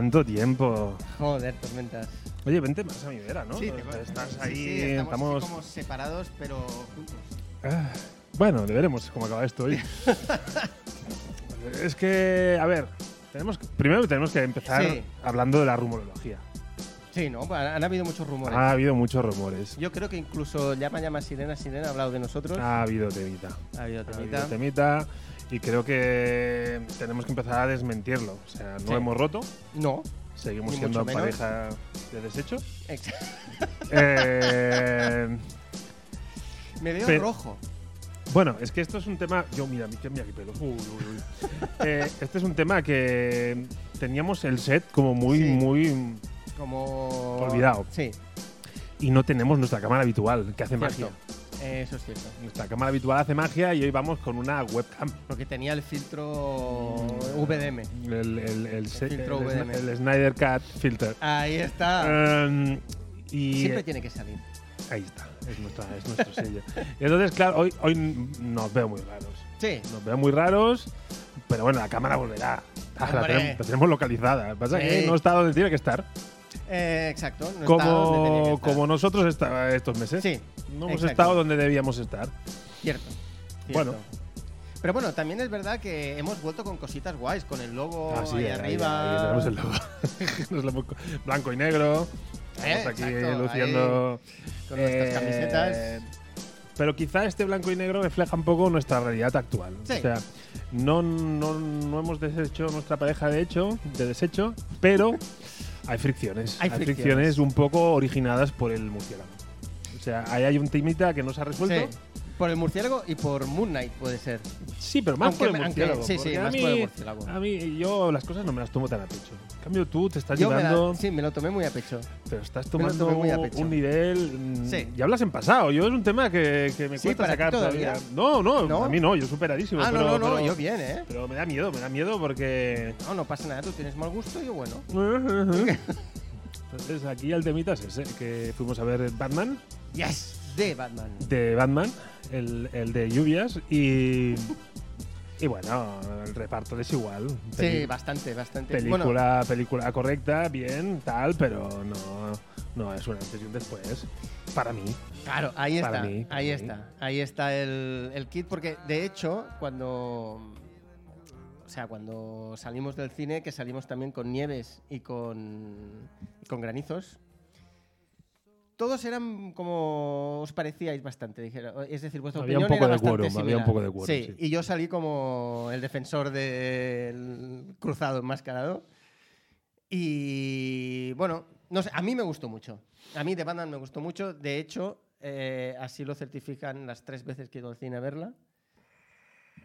¿Cuánto tiempo? Joder, tormentas. Oye, vente más a mi vera, ¿no? Sí, te- Estás ahí, sí, estamos, estamos. así como separados, pero juntos. Ah, bueno, veremos cómo acaba esto hoy. es que, a ver, tenemos que- primero tenemos que empezar Sí. hablando de la rumorología. Sí, ¿no? Han habido muchos rumores. Ha habido muchos rumores. Yo creo que incluso Llama Llama Sirena Sirena ha hablado de nosotros. Ha habido temita. ha habido Ha temita. habido temita. Y creo que tenemos que empezar a desmentirlo. O sea, no Sí. hemos roto. No. Seguimos siendo menos. pareja de desecho. Ex- Eh, Me veo Pero- rojo. Bueno, es que esto es un tema. Yo, mira, mira, mira qué pelos. Uy, uy, uy. Eh, este es un tema que teníamos el set como muy, Sí. muy. Como. Olvidado. Sí, Y no tenemos nuestra cámara habitual, que hace cierto. magia. Eso es cierto. Nuestra cámara habitual hace magia y hoy vamos con una webcam. Porque tenía el filtro VDM. El, el, el, se- filtro el- VDM. el Snyder Cat Filter. Ahí está. Um, y Siempre tiene que salir. ahí está, es, nuestra, es nuestro sello. Entonces, claro, hoy, hoy nos veo muy raros. Sí. Nos veo muy raros, pero bueno, la cámara volverá. Ah, la, tenemos, la tenemos localizada. Pasa Sí. que no está donde tiene que estar. Eh, exacto. no está donde tenía que como, estar. como nosotros esta- estos meses. Sí, No hemos exacto. estado donde debíamos estar. cierto. cierto. Bueno. Pero bueno, también es verdad que hemos vuelto con cositas guays, con el logo Ah, sí, ahí, ahí- arriba. ahí tenemos el logo. Blanco y negro. Eh, Estamos aquí exacto, luciendo. con nuestras eh, camisetas. Pero quizá este blanco y negro refleja un poco nuestra realidad actual. Sí. O sea, no, no, no hemos deshecho nuestra pareja de hecho, de desecho, pero hay fricciones. Hay fricciones. fricciones. un poco originadas por el murciélago. O sea, ahí hay un timita que no se ha resuelto. Sí, por el murciélago y por Moon Knight puede ser. Sí, pero más Aunque por el me- aunque- murciélago. sí, sí, más mí, por el murciélago. A mí, yo las cosas no me las tomo tan a pecho. Cambio, tú te estás Yo me la- llevando. sí, me lo tomé muy a pecho. Pero estás tomando tomé muy a pecho. un nivel. mm, Sí. Y hablas en pasado. Yo es un tema que, que me Sí, cuesta ¿para ti sacar todavía? No, no, ¿No? a mí no, yo superadísimo. ah, pero, no, no, no, pero- yo bien, ¿eh? Pero me da miedo, me da miedo porque. No, no pasa nada, tú tienes mal gusto, yo bueno. Entonces aquí el temita es ese, que fuimos a ver Batman, Yes, de Batman. de Batman, el, el de lluvias, y. Y bueno, el reparto es igual. Sí, bastante, bastante. película, Bueno, película correcta, bien, tal, pero no, no es un antes y un después. Para mí. claro, ahí para está, para ahí mí. está, ahí está el, el kit, porque de hecho, cuando, o sea, cuando salimos del cine, que salimos también con nieves y con, y con granizos, todos eran como os parecíais bastante, dijera, es decir, vuestra Había un opinión poco era de bastante quórum, había un poco de quórum, Sí, sí. y yo salí como el defensor del cruzado enmascarado. Y bueno, no sé, a mí me gustó mucho. A mí de Batman me gustó mucho. De hecho, eh, así lo certifican las tres veces que he ido al cine a verla.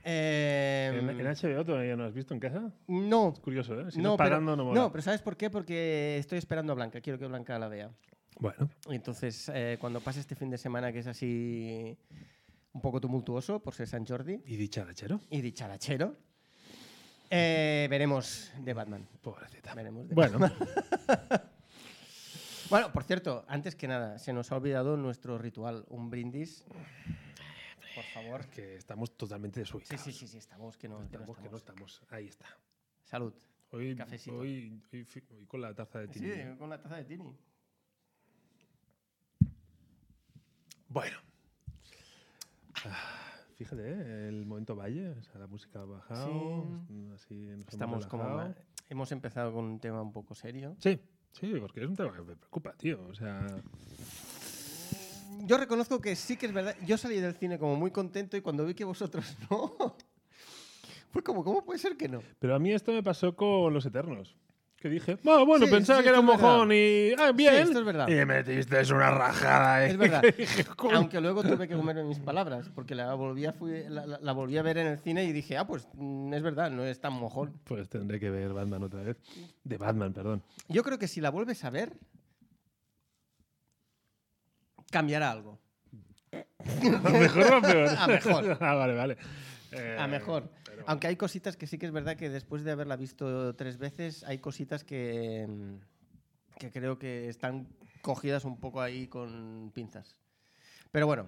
Eh, ¿En, en HBO todavía no has visto en casa? no, Es curioso, ¿eh? Si no, no, pero, pagando no no, pero ¿sabes por qué? Porque estoy esperando a Blanca. Quiero que Blanca la vea. Bueno, entonces, eh, cuando pase este fin de semana que es así un poco tumultuoso por ser San Jordi ¿y dicharachero? y dicharachero, eh, veremos de Batman. Pobrecita. Veremos de Bueno, Bueno, por cierto, antes que nada, se nos ha olvidado nuestro ritual, un brindis. Por favor. que estamos totalmente Sí, desubicados. sí, sí, sí, estamos que no, que no Estamos que no estamos. estamos. Ahí está. Salud. Hoy, Cafecito. hoy, hoy, hoy con la taza de Sí, tini. con la taza de Tini. Bueno. Ah, Fíjate, ¿eh? el momento valle, o sea, la música ha bajado. Sí. Así nos hemos Estamos como. Hemos empezado con un tema un poco serio. Sí, sí, porque es un tema que me preocupa, tío. O sea, yo reconozco que sí que es verdad. Yo salí del cine como muy contento y cuando vi que vosotros no, fue como, ¿cómo puede ser que no? Pero a mí esto me pasó con Los Eternos. Que dije, "Ah, bueno, Sí, pensaba sí, que era un mojón y. Ah, bien. Sí, esto es verdad. Y me metiste una rajada, ¿eh? Es verdad. Aunque luego tuve que comerme mis palabras, porque la volví, a, fui- la, la- la volví a ver en el cine y dije, ah, pues mm, es verdad, no es tan mojón. Pues tendré que ver Batman otra vez. De Batman, perdón. Yo creo que si la vuelves a ver, cambiará algo. ¿A mejor o a peor? A mejor. ah, vale, vale. Eh, A mejor. Aunque hay cositas que sí que es verdad que después de haberla visto tres veces, hay cositas que, mm, que creo que están cogidas un poco ahí con pinzas. Pero bueno,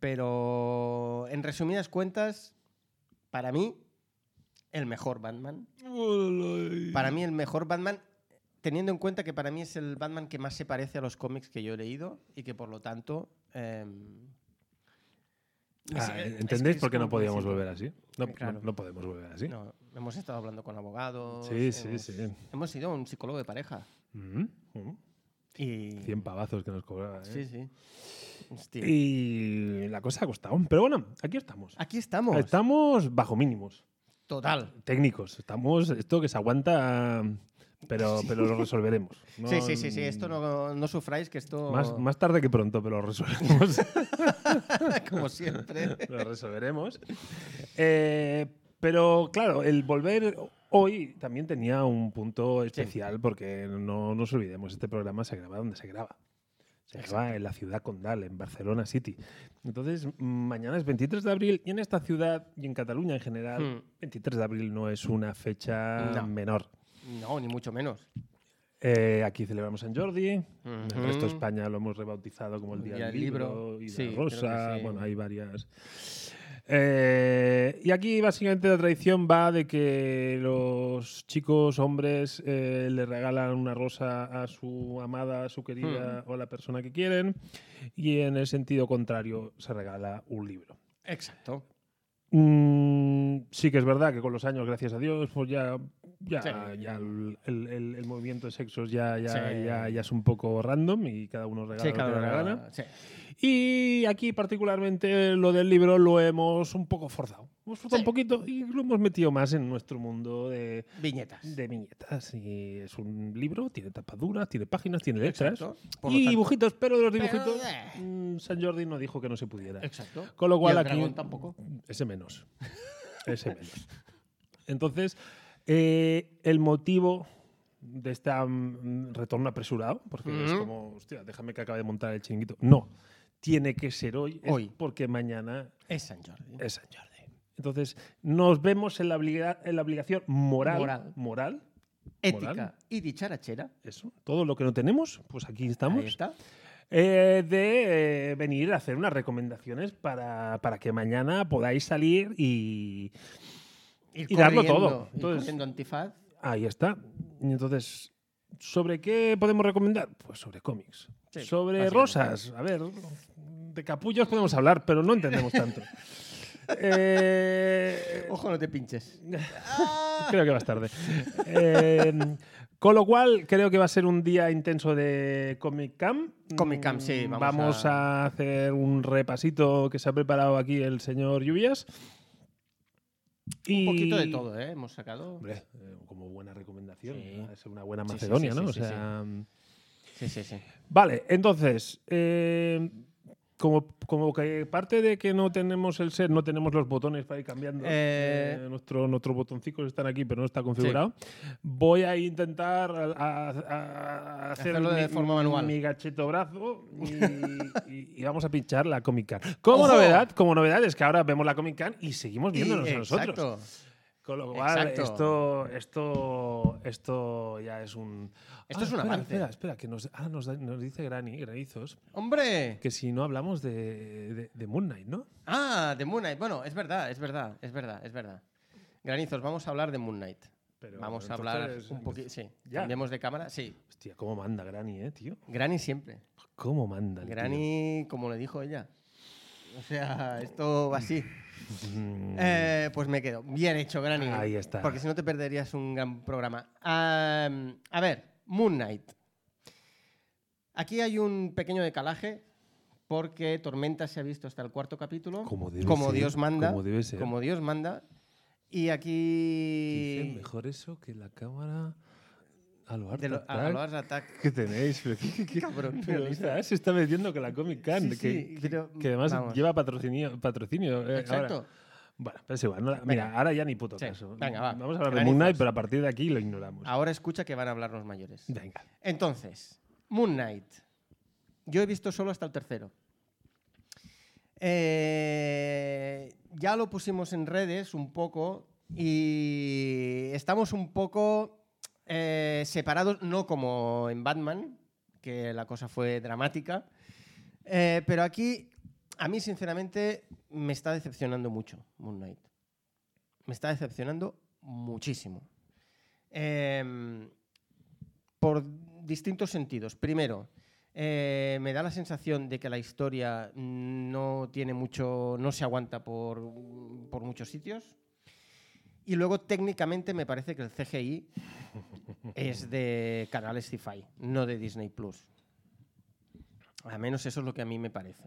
pero en resumidas cuentas, para mí, el mejor Batman. Para mí, el mejor Batman, teniendo en cuenta que para mí es el Batman que más se parece a los cómics que yo he leído y que por lo tanto. em, Ah, ¿Entendéis por qué no podíamos volver así? No, no- Claro. no podemos volver así. No, hemos estado hablando con abogados. Sí, sí, hemos, sí. Hemos ido a un psicólogo de pareja. Ujú, ujú. Y. 100 pavazos que nos cobraba. ¿eh? Sí, sí. Hostia. Y la cosa ha costado. Pero bueno, aquí estamos. Aquí estamos. Estamos bajo mínimos Total. técnicos. Estamos esto que se aguanta, pero, pero lo resolveremos. No- Sí, sí, sí, sí. Esto no, no sufráis, que esto. Más, más tarde que pronto, pero lo resolveremos. como siempre. lo resolveremos. Eh, pero claro, el volver hoy también tenía un punto especial porque no nos olvidemos, este programa se graba donde se graba. Se graba en la ciudad condal, en Barcelona City. Entonces, mm, mañana es 23 de abril y en esta ciudad y en Cataluña en general, Hmm. 23 de abril no es una fecha No. menor. No, ni mucho menos. Eh, aquí celebramos San Jordi, en el resto de. España lo hemos rebautizado como el Día, del Libro, y Sí, Rosa, sí. bueno, hay varias. Eh, y aquí básicamente la tradición va de que los chicos, hombres, eh, le regalan una rosa a su amada, a su querida Hmm. o a la persona que quieren, y en el sentido contrario se regala un libro. Exacto. Mm, sí que es verdad que con los años, gracias a Dios, pues ya, ya, Sí. ya el, el- el- movimiento de sexos ya, ya, Sí. ya, ya es un poco random y cada uno regala Sí, cada uno- gana. Y aquí particularmente lo del libro lo hemos un poco forzado. Hemos forzado un poquito y lo hemos metido más en nuestro mundo de, Viñetas. de viñetas. Y es un libro, tiene tapaduras, tiene páginas, tiene letras y dibujitos, pero de los dibujitos eh. mm, San Jordi no dijo que no se pudiera. Exacto. Con lo Y cual el aquí. tampoco. Ese menos. Ese menos. Entonces, eh, el motivo de este retorno apresurado, porque es como, hostia, déjame que acabe de montar el chiringuito. No, tiene que ser hoy, es Hoy. porque mañana Es San Jordi. es San Jordi. Entonces, nos vemos en la, obliga- en la obligación moral, Moral. moral, Ética moral. y dicharachera. eso, todo lo que no tenemos, pues aquí estamos. Ahí está. Eh, de eh, venir a hacer unas recomendaciones para, para que mañana podáis salir y Ir Y darlo todo. Entonces- antifaz. ahí está. Y entonces, ¿sobre qué podemos recomendar? Pues sobre cómics. Sí, sobre rosas. A ver, de capullos podemos hablar, pero no entendemos tanto. Eh, Ojo, no te pinches. creo que vas tarde. Eh, con lo cual, creo que va a ser un día intenso de Comic Cam. Comic Cam, sí, Mm, vamos a... hacer un repasito que se ha preparado aquí el señor Lluvias. Un poquito de todo, ¿eh? Hemos sacado. Hombre, eh, como buena recomendación. Sí. ¿no? Es una buena Sí, sí, Macedonia, sí, ¿no? sí, o sí, sea, mm, Sí, sí, sí. Vale, entonces, eh, como, como que parte de que no tenemos el set, no tenemos los botones para ir cambiando. Eh, eh, nuestro, nuestros botoncicos están aquí, pero no está configurado. Voy a intentar a, a- a- a hacer Hacerlo de mi, forma manual. mi gacheto brazo y, y- y vamos a pinchar la Comic Can. Como ¡Ojo! novedad, como novedad es que ahora vemos la Comic Can y seguimos Y- viéndonos a nosotros. exacto. Con lo cual, Exacto. esto, esto, esto ya es un. Esto es un espera, avance. Espera, espera, que nos, ah, nos, da- nos dice Granny, Granizos, ¡Hombre! que si no hablamos de, de, de Moon Knight, ¿no? Ah, de Moon Knight. Bueno, es verdad, es verdad, es verdad, es verdad. Granizos, vamos a hablar de Moon Knight. Pero vamos a hablar un poquito. Sí, ¿Ya? cambiemos de cámara. Sí, Hostia, cómo manda Granny, eh, tío. Granny siempre. Cómo manda. el tío. Granny, como le dijo ella. O sea, esto va así. Mm, Eh, pues me quedo. Bien hecho, Granny. Ahí está. Porque si no te perderías un gran programa. Am, a ver, Moon Knight. Aquí hay un pequeño decalaje porque Tormenta se ha visto hasta el cuarto capítulo, Como debe como ser, Dios manda, como debe ser. como Dios manda, y aquí mejor eso que la cámara al bar de lo- Tac a Tac Loars Attack. que tenéis. Pero, ¿qué, qué- qué- Cabrón, pero está- se está metiendo con la Comic Con, Sí, que, sí, que- pero, que además vamos. lleva patrocinio. patrocinio eh, ahora. Exacto. Bueno, pero es igual. no mira, ahora ya ni puto Sí, caso. venga, va. Vamos a hablar de. Moon Knight, pero a partir de aquí lo ignoramos. Ahora escucha que van a hablar los mayores. Venga. Entonces, Moon Knight. Yo he visto solo hasta el tercero. Eh, ya lo pusimos en redes un poco y estamos un poco eh, separados, no como en Batman, que la cosa fue dramática, eh, pero aquí a mí sinceramente me está decepcionando mucho Moon Knight. Me está decepcionando muchísimo. Em, por distintos sentidos. Primero, eh, me da la sensación de que la historia no tiene mucho, no se aguanta por, por muchos sitios. Y luego, técnicamente, me parece que el CGI es de canales Sci-Fi, no de Disney Plus. Al menos eso es lo que a mí me parece.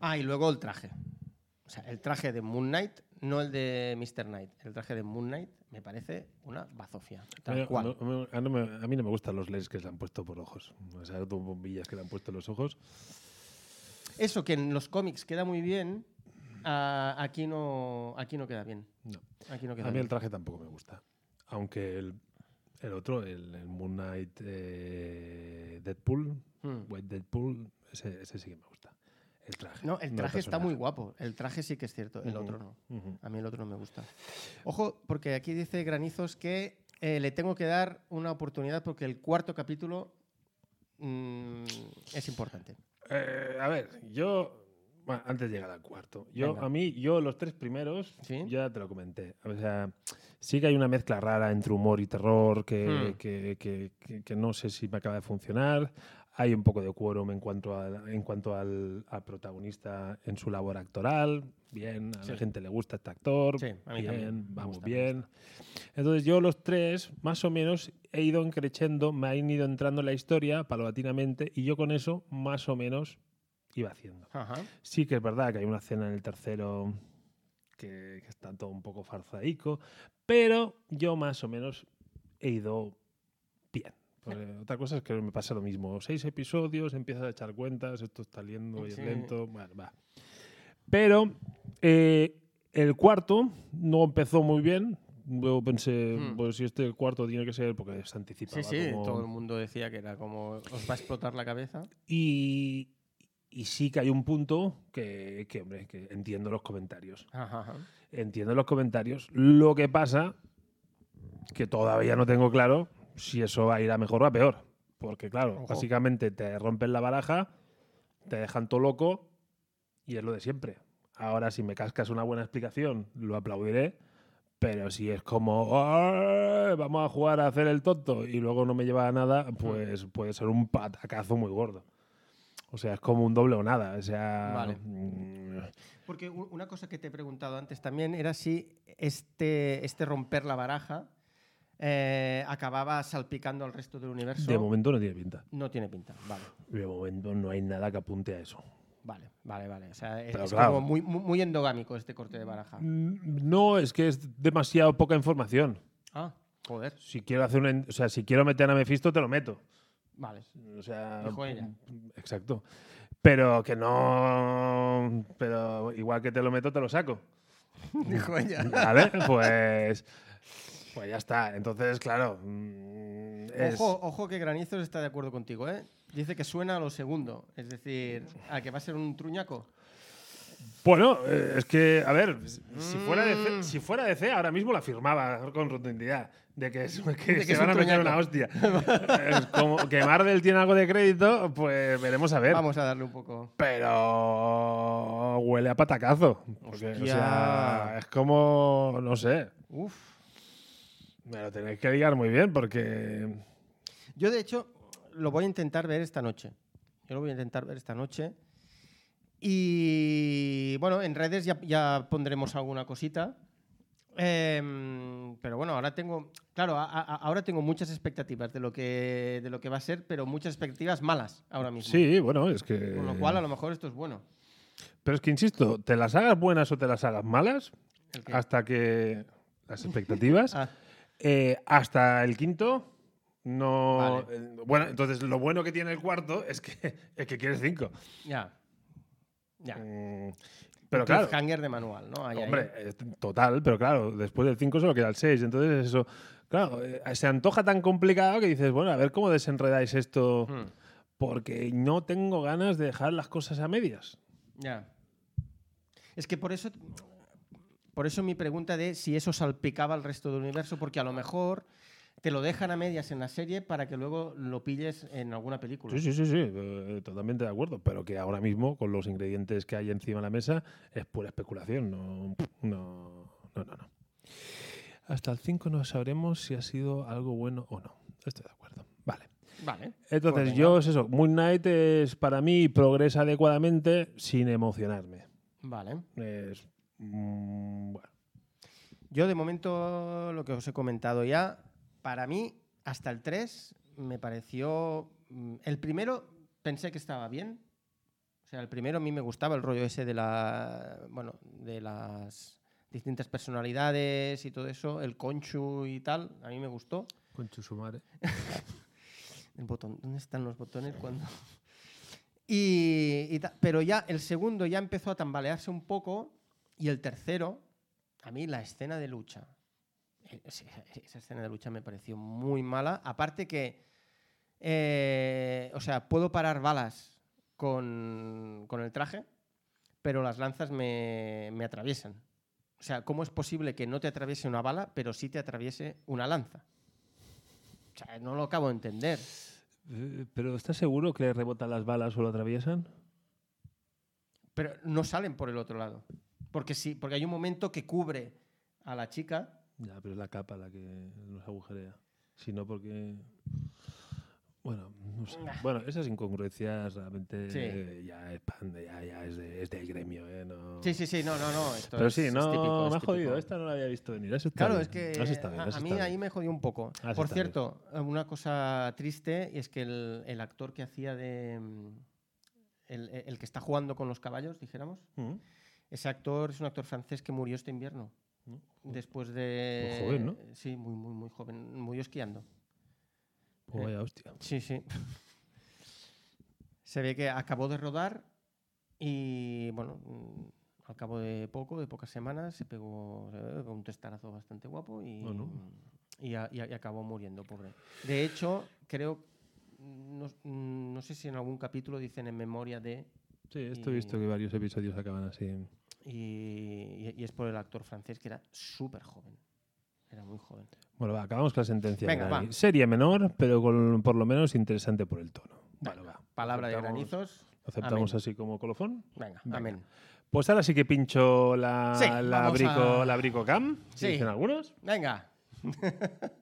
Ah, y luego el traje. O sea, el traje de Moon Knight, no el de Mr. Knight. El traje de Moon Knight me parece una bazofia. A Tal mí, cual. no- a no me- a mí no me gustan los LEDs que se le han puesto por ojos. O sea, dos bombillas que le han puesto en los ojos. Eso que en los cómics queda muy bien, ah, aquí, no, aquí no queda bien. No. Aquí no queda A mí bien. el traje tampoco me gusta. Aunque el, el otro, el, el Moon Knight eh, Deadpool, Hmm. White Deadpool, ese, ese sí que me gusta. El traje. No, el no traje está muy guapo. El traje sí que es cierto, el otro no. A mí el otro no me gusta. Ojo, porque aquí dice Granizos que eh, le tengo que dar una oportunidad porque el cuarto capítulo mm, es importante. Eh, a ver, yo. Bueno, antes de llegar al cuarto. Yo, Venga. a mí, yo los tres primeros, ¿Sí? ya te lo comenté. O sea, sí que hay una mezcla rara entre humor y terror que, Hmm. que, que- que- no sé si me acaba de funcionar. Hay un poco de quórum en cuanto, a, en cuanto al, al protagonista en su labor actoral. Bien, a Sí. la gente le gusta este actor. Sí, a mí bien, también. Vamos gusta, bien. Entonces yo los tres, más o menos, he ido encrechendo, me han ido entrando en la historia paulatinamente y yo con eso, más o menos, iba haciendo. Ajá. Sí que es verdad que hay una escena en el tercero que, que está todo un poco farzaico, pero yo más o menos he ido bien. Porque otra cosa es que me pasa lo mismo. Seis episodios, empiezas a echar cuentas, esto está liendo y es Sí. lento. Bueno, va. Pero eh, el cuarto no empezó muy bien. Luego pensé, Hmm. pues si este cuarto tiene que ser porque se anticipaba. Sí, sí, como- todo el mundo decía que era como os va a explotar la cabeza. y, y sí que hay un punto que, que, hombre, que entiendo los comentarios. Ajá, ajá. Entiendo los comentarios. Lo que pasa que todavía no tengo claro si eso va a ir a mejor o a peor. Porque, claro, Ojo. básicamente te rompen la baraja, te dejan todo loco y es lo de siempre. Ahora, si me cascas una buena explicación, lo aplaudiré. Pero si es como, "Ah, vamos a jugar a hacer el tonto y luego no me lleva a nada, pues puede ser un patacazo muy gordo. O sea, es como un doble o nada. O sea, Vale. mm, Porque una cosa que te he preguntado antes también era si este, este romper la baraja eh, acababa salpicando al resto del universo. de momento no tiene pinta. No tiene pinta. Vale, De momento no hay nada que apunte a eso. vale, vale, vale. O sea, es, es claro. como muy, muy, endogámico este corte de baraja. Mm, No, es que es demasiado poca información. Ah, joder. Si quiero hacer una, o sea, si quiero meter a Mephisto te lo meto. Vale. O sea, Dijo ella. Exacto. Pero que no, pero igual que te lo meto te lo saco. Dijo ella. ¿Vale? Pues pues ya está. Entonces, claro, mm, es- Ojo, ojo que Granizos está de acuerdo contigo, ¿eh? Dice que suena a lo segundo. Es decir, a que va a ser un truñaco. Bueno, eh, es que, a ver, si fuera, de Mm. C, si fuera de C, ahora mismo la firmaba con rotundidad. De que, es- que De que se van a meter una hostia. Es como que Marvel tiene algo de crédito, pues veremos a ver. Vamos a darle un poco. Pero huele a patacazo. Porque, o sea, es como, no sé, Uf. me lo tenéis que ligar muy bien porque... Yo, de hecho, lo voy a intentar ver esta noche. Yo lo voy a intentar ver esta noche. Y bueno, en redes ya, ya pondremos alguna cosita. Em, pero bueno, ahora tengo, claro, a- a- ahora tengo muchas expectativas de lo que de lo que va a ser, pero muchas expectativas malas ahora mismo. Sí, bueno, es que. Con lo cual, a lo mejor esto es bueno. Pero es que insisto, te las hagas buenas o te las hagas malas, hasta que. Las expectativas. Ah, eh, hasta el quinto. No. Vale. eh, Bueno, entonces lo bueno que tiene el cuarto es que, es que quieres cinco. ya. Ya. Mm, Pero claro. Cliffhanger de manual, ¿no? Ahí. Hombre, eh, total, pero claro, después del 5 solo queda el 6. Entonces, eso, claro, eh, se antoja tan complicado que dices, bueno, a ver cómo desenredáis esto, Hmm, porque no tengo ganas de dejar las cosas a medias. Ya. Es que por eso. Por eso mi pregunta de si eso salpicaba al resto del universo, porque a lo mejor te lo dejan a medias en la serie para que luego lo pilles en alguna película. Sí, sí, sí, sí, eh, totalmente de acuerdo. Pero que ahora mismo, con los ingredientes que hay encima de la mesa, es pura especulación. No, no, no, no. no. Hasta el 5 no sabremos si ha sido algo bueno o no. Estoy de acuerdo. Vale. Vale. Entonces, Pues yo es eso. Moon Knight es para mí progresa adecuadamente sin emocionarme. Vale. Es, mm, bueno. Yo de momento, lo que os he comentado ya, para mí, hasta el 3 me pareció... mm, El primero pensé que estaba bien. O sea, el primero a mí me gustaba el rollo ese de la... Bueno, de las distintas personalidades y todo eso, el conchu y tal, a mí me gustó. Con Chusumare. El botón, ¿dónde están los botones cuando...? Y, pero ya el segundo ya empezó a tambalearse un poco y el tercero, a mí la escena de lucha, esa escena de lucha me pareció muy mala. Aparte que, eh, o sea, puedo parar balas con, con el traje, pero las lanzas me, me atraviesan. O sea, ¿cómo es posible que no te atraviese una bala, pero sí te atraviese una lanza? O sea, no lo acabo de entender. Eh, ¿Pero estás seguro que le rebotan las balas o lo atraviesan? Pero no salen por el otro lado. Porque sí, porque hay un momento que cubre a la chica. Ya, pero es la capa la que nos agujerea. Si no, porque. Bueno, no sé. Bueno, esas incongruencias realmente Sí. eh, ya es pan de- ya, ya es, de- es del gremio, ¿eh? No... Sí, sí, sí, no, no, no. Esto Pero es- sí, es no, típico, es me ha típico. jodido. Esta no la había visto venir. Eso Claro, bien. es que Eso está bien, a, mí ahí me jodió un poco. Eso Por bien. cierto, una cosa triste es que el, el actor que hacía de. mm, El, el que está jugando con los caballos, dijéramos. Mm. Ese actor es un actor francés que murió este invierno. Después de. Muy joven, ¿no? Sí, muy, muy, muy joven. Murió esquiando. Oh, vaya hostia. Sí, sí. Se ve que acabó de rodar y, bueno, mm, al cabo de poco, de pocas semanas, se pegó, se pegó un testarazo bastante guapo y, no. y, a- y a- y acabó muriendo, pobre. De hecho, creo, no, no sé si en algún capítulo dicen en memoria de, Sí, esto he visto que varios episodios acaban así. Y, es por el actor francés que era súper joven. Era muy joven. Bueno, va, acabamos con la sentencia. Venga, va. Serie menor, pero con, por lo menos interesante por el tono. Bueno, va. Palabra de granizos. Aceptamos Amén. así como colofón. Venga, Venga. amén. Pues ahora sí que pincho la, Sí, la, brico, a- la brico cam. Sí. Dicen algunos. Venga.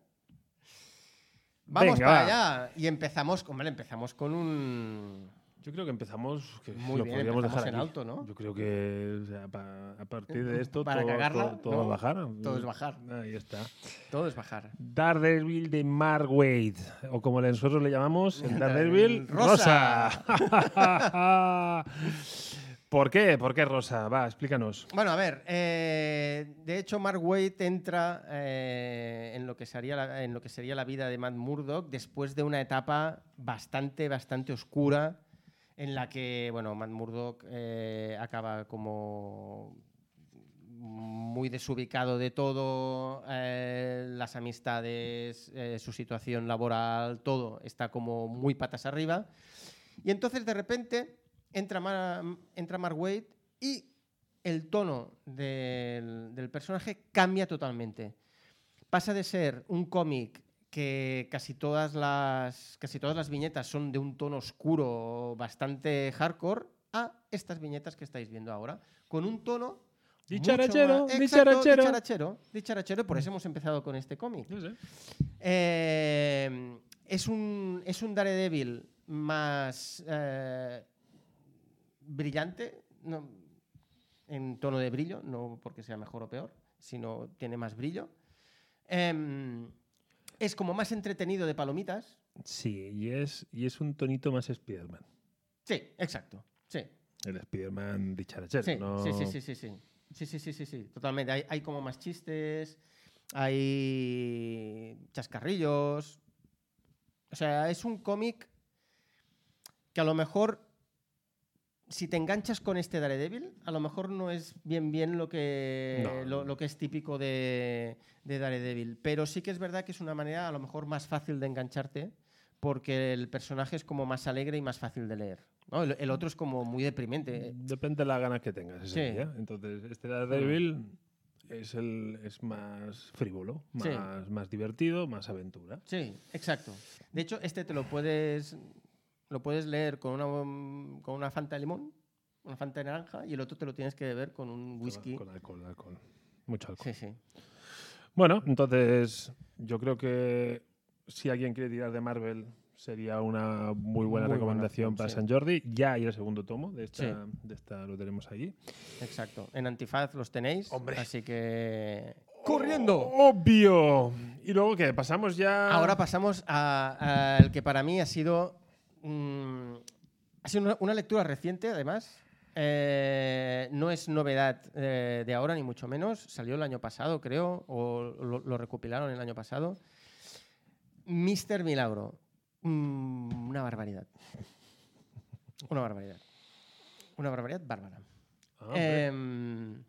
Vamos Venga, para va. allá. Y empezamos, vale, empezamos con un. Yo creo que empezamos. Que Muy lo bien, podríamos empezamos dejar en aquí. alto, ¿no? Yo creo que o sea, pa- a partir de esto Para todo, cagarla, todo- todo ¿no? va a bajar. Todo es bajar. Ahí está. Todo es bajar. Daredevil de Mark Wade, o como nosotros le llamamos, el Daredevil Rosa. Rosa. ¿Por qué? ¿Por qué Rosa? Va, explícanos. Bueno, a ver, eh, de hecho Mark Waid entra eh, en, lo que sería la, en lo que sería la vida de Matt Murdock después de una etapa bastante, bastante oscura en la que, bueno, Matt Murdock eh, acaba como muy desubicado de todo, eh, las amistades, eh, su situación laboral, todo está como muy patas arriba. Y entonces de repente entra, Ma- entra Mark Waid y el tono del, del personaje cambia totalmente. Pasa de ser un cómic que casi todas, las, casi todas las viñetas son de un tono oscuro, bastante hardcore, a estas viñetas que estáis viendo ahora, con un tono... Dicharachero, más- dicharachero. dicharachero, dicharachero, por eso hemos empezado con este cómic. Eh, es, un, es un Daredevil más eh, brillante, no, en tono de brillo, no porque sea mejor o peor, sino tiene más brillo. Em, es como más entretenido de palomitas. Sí, y es, y es un tonito más Spider-Man. Sí, exacto. Sí. El Spider-Man dicharachero, Sí, ¿no? sí, sí, sí, sí, sí. Sí, sí, sí, sí, sí, totalmente. Hay, hay como más chistes, hay chascarrillos. O sea, es un cómic que a lo mejor, si te enganchas con este Daredevil, a lo mejor no es bien bien lo que, No. lo, lo que es típico de, de Daredevil. Pero sí que es verdad que es una manera a lo mejor más fácil de engancharte porque el personaje es como más alegre y más fácil de leer. ¿no? El, el otro es como muy deprimente. Depende de las ganas que tengas ese Sí. día. Entonces, este Daredevil es, el, es más frívolo, Sí. más, más divertido, más aventura. Sí, exacto. De hecho, este te lo puedes, lo puedes leer con una, con una Fanta de limón, una Fanta de naranja, y el otro te lo tienes que beber con un whisky. Con, alcohol, alcohol. Mucho alcohol. Sí, sí. Bueno, entonces yo creo que si alguien quiere tirar de Marvel sería una muy buena Muy recomendación para sí. San Jordi. Ya hay el segundo tomo de esta, Sí. de esta lo tenemos allí. Exacto. En Antifaz los tenéis. Hombre. Así que. ¡Corriendo! ¡Obvio! Y luego que pasamos ya. Ahora pasamos a- al que para mí ha sido. Ha sido una, una lectura reciente, además. Eh, no es novedad eh, de ahora, ni mucho menos. Salió el año pasado, creo, o lo, lo recopilaron el año pasado. Mister Milagro. Mm, una barbaridad. Una barbaridad. Una barbaridad bárbara. Ah. Em,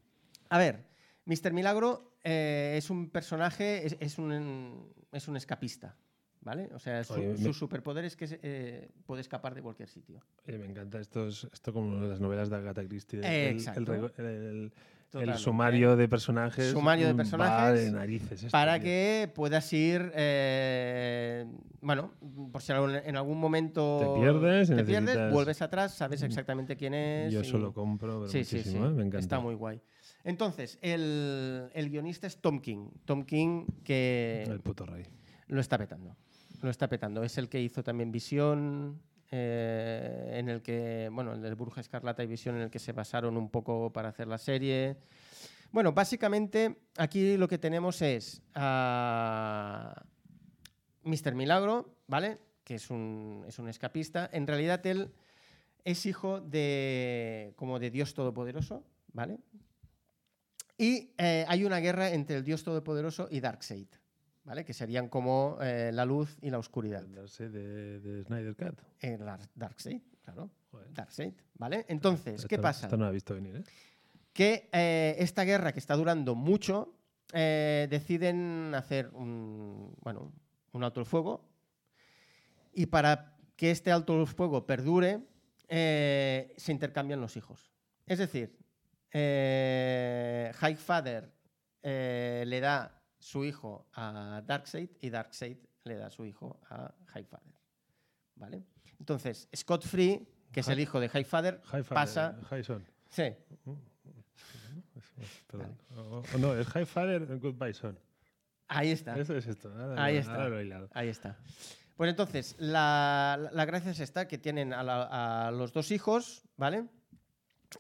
a ver, Mr. Milagro eh, es un personaje, es, es un, es un escapista, ¿vale? O sea, su, Oye, me- superpoder es que eh, puede escapar de cualquier sitio. Oye, me encanta esto, es- esto como las novelas de Agatha Christie. Eh, el, exacto. el sumario de personajes. Sumario de mm, personajes Vale, narices. esto, Para tío. que puedas ir, eh, bueno, por si en algún momento Te pierdes te pierdes, vuelves atrás, sabes exactamente quién es. Yo y- solo compro, pero Sí, muchísimo, sí. ¿eh? me encanta. Está muy guay. Entonces, el, el guionista es Tom King. Tom King que El puto rey. lo está petando. Lo está petando. Es el que hizo también Visión, eh, en el que, bueno, el de Bruja Escarlata y Visión, en el que se basaron un poco para hacer la serie. Bueno, básicamente aquí lo que tenemos es a Mr. Milagro, ¿vale? Que es un, es un escapista. En realidad él es hijo de, como de Dios Todopoderoso, ¿vale? Y eh, hay una guerra entre el Dios Todopoderoso y Darkseid, ¿vale? Que serían como eh, la luz y la oscuridad. Darse de, de Snyder Cat. Eh, Dar- Darkseid, claro. Joder. Darkseid, ¿vale? Entonces, ¿qué pasa? Esta no he visto venir, ¿eh? que eh, esta guerra que está durando mucho, eh, deciden hacer un, bueno, un alto el fuego y para que este alto el fuego perdure, eh, se intercambian los hijos. Es decir, eh, Highfather eh, le da su hijo a Darkseid y Darkseid le da su hijo a Highfather. ¿Vale? Entonces, Scott Free, que es el hijo de Highfather, High Father, pasa... High Son. Sí, Perdón. O- o no, es High Father and Goodbye Son. ahí está. Eso es esto. Ahora, Ahí está. ahora. Ahí está. Pues entonces, la, la- la gracia es esta, que tienen a, la- a los dos hijos, ¿vale?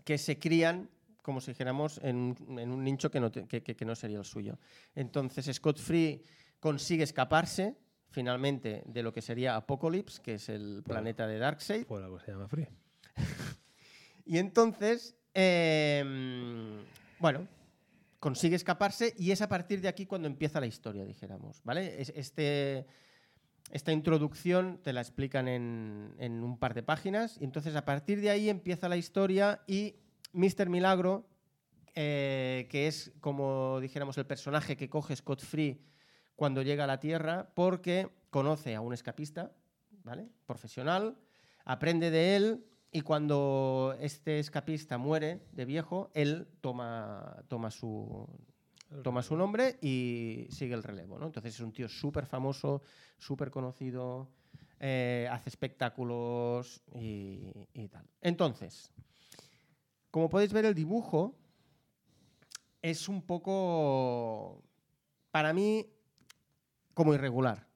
Que se crían, como si dijéramos, en, un- en un nicho que no, te- que- que- que no sería el suyo. Entonces, Scott Free consigue escaparse, finalmente, de lo que sería Apocalypse, que es el planeta de Darkseid. Por algo se llama Free. Y entonces, em, bueno, consigue escaparse y es a partir de aquí cuando empieza la historia, dijéramos, ¿vale? Es- Este, esta introducción te la explican en, en un par de páginas y entonces a partir de ahí empieza la historia y Mr. Milagro, eh, que es como dijéramos el personaje que coge Scott Free cuando llega a la Tierra porque conoce a un escapista, ¿vale? Profesional, aprende de él y cuando este escapista muere de viejo, él toma, toma, su, toma su nombre y sigue el relevo. ¿no? Entonces es un tío súper famoso, súper conocido, eh, hace espectáculos y, y tal. Entonces, como podéis ver, el dibujo es un poco, para mí, como irregular.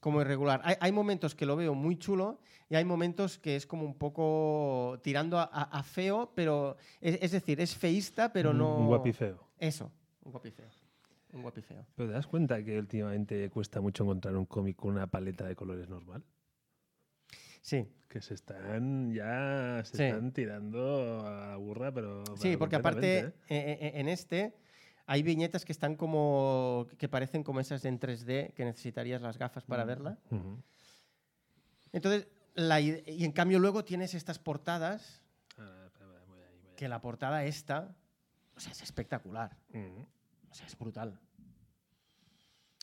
Como irregular. Hay, hay momentos que lo veo muy chulo y hay momentos que es como un poco tirando a, a- a feo, pero es, es decir, es feísta, pero no. Un guapifeo. Eso, Un guapifeo. Un guapifeo. ¿Pero te das cuenta que últimamente cuesta mucho encontrar un cómic con una paleta de colores normal? Sí, Que se están ya se Sí. están tirando a la burra, pero. sí, porque aparte ¿eh? eh, eh, en este hay viñetas que están como. que parecen como esas en 3D que necesitarías las gafas para verla. Entonces, la y en cambio luego tienes estas portadas, Ah, espera, espera, voy ahí, voy ahí. que la portada esta, o sea, es espectacular. O sea, es brutal.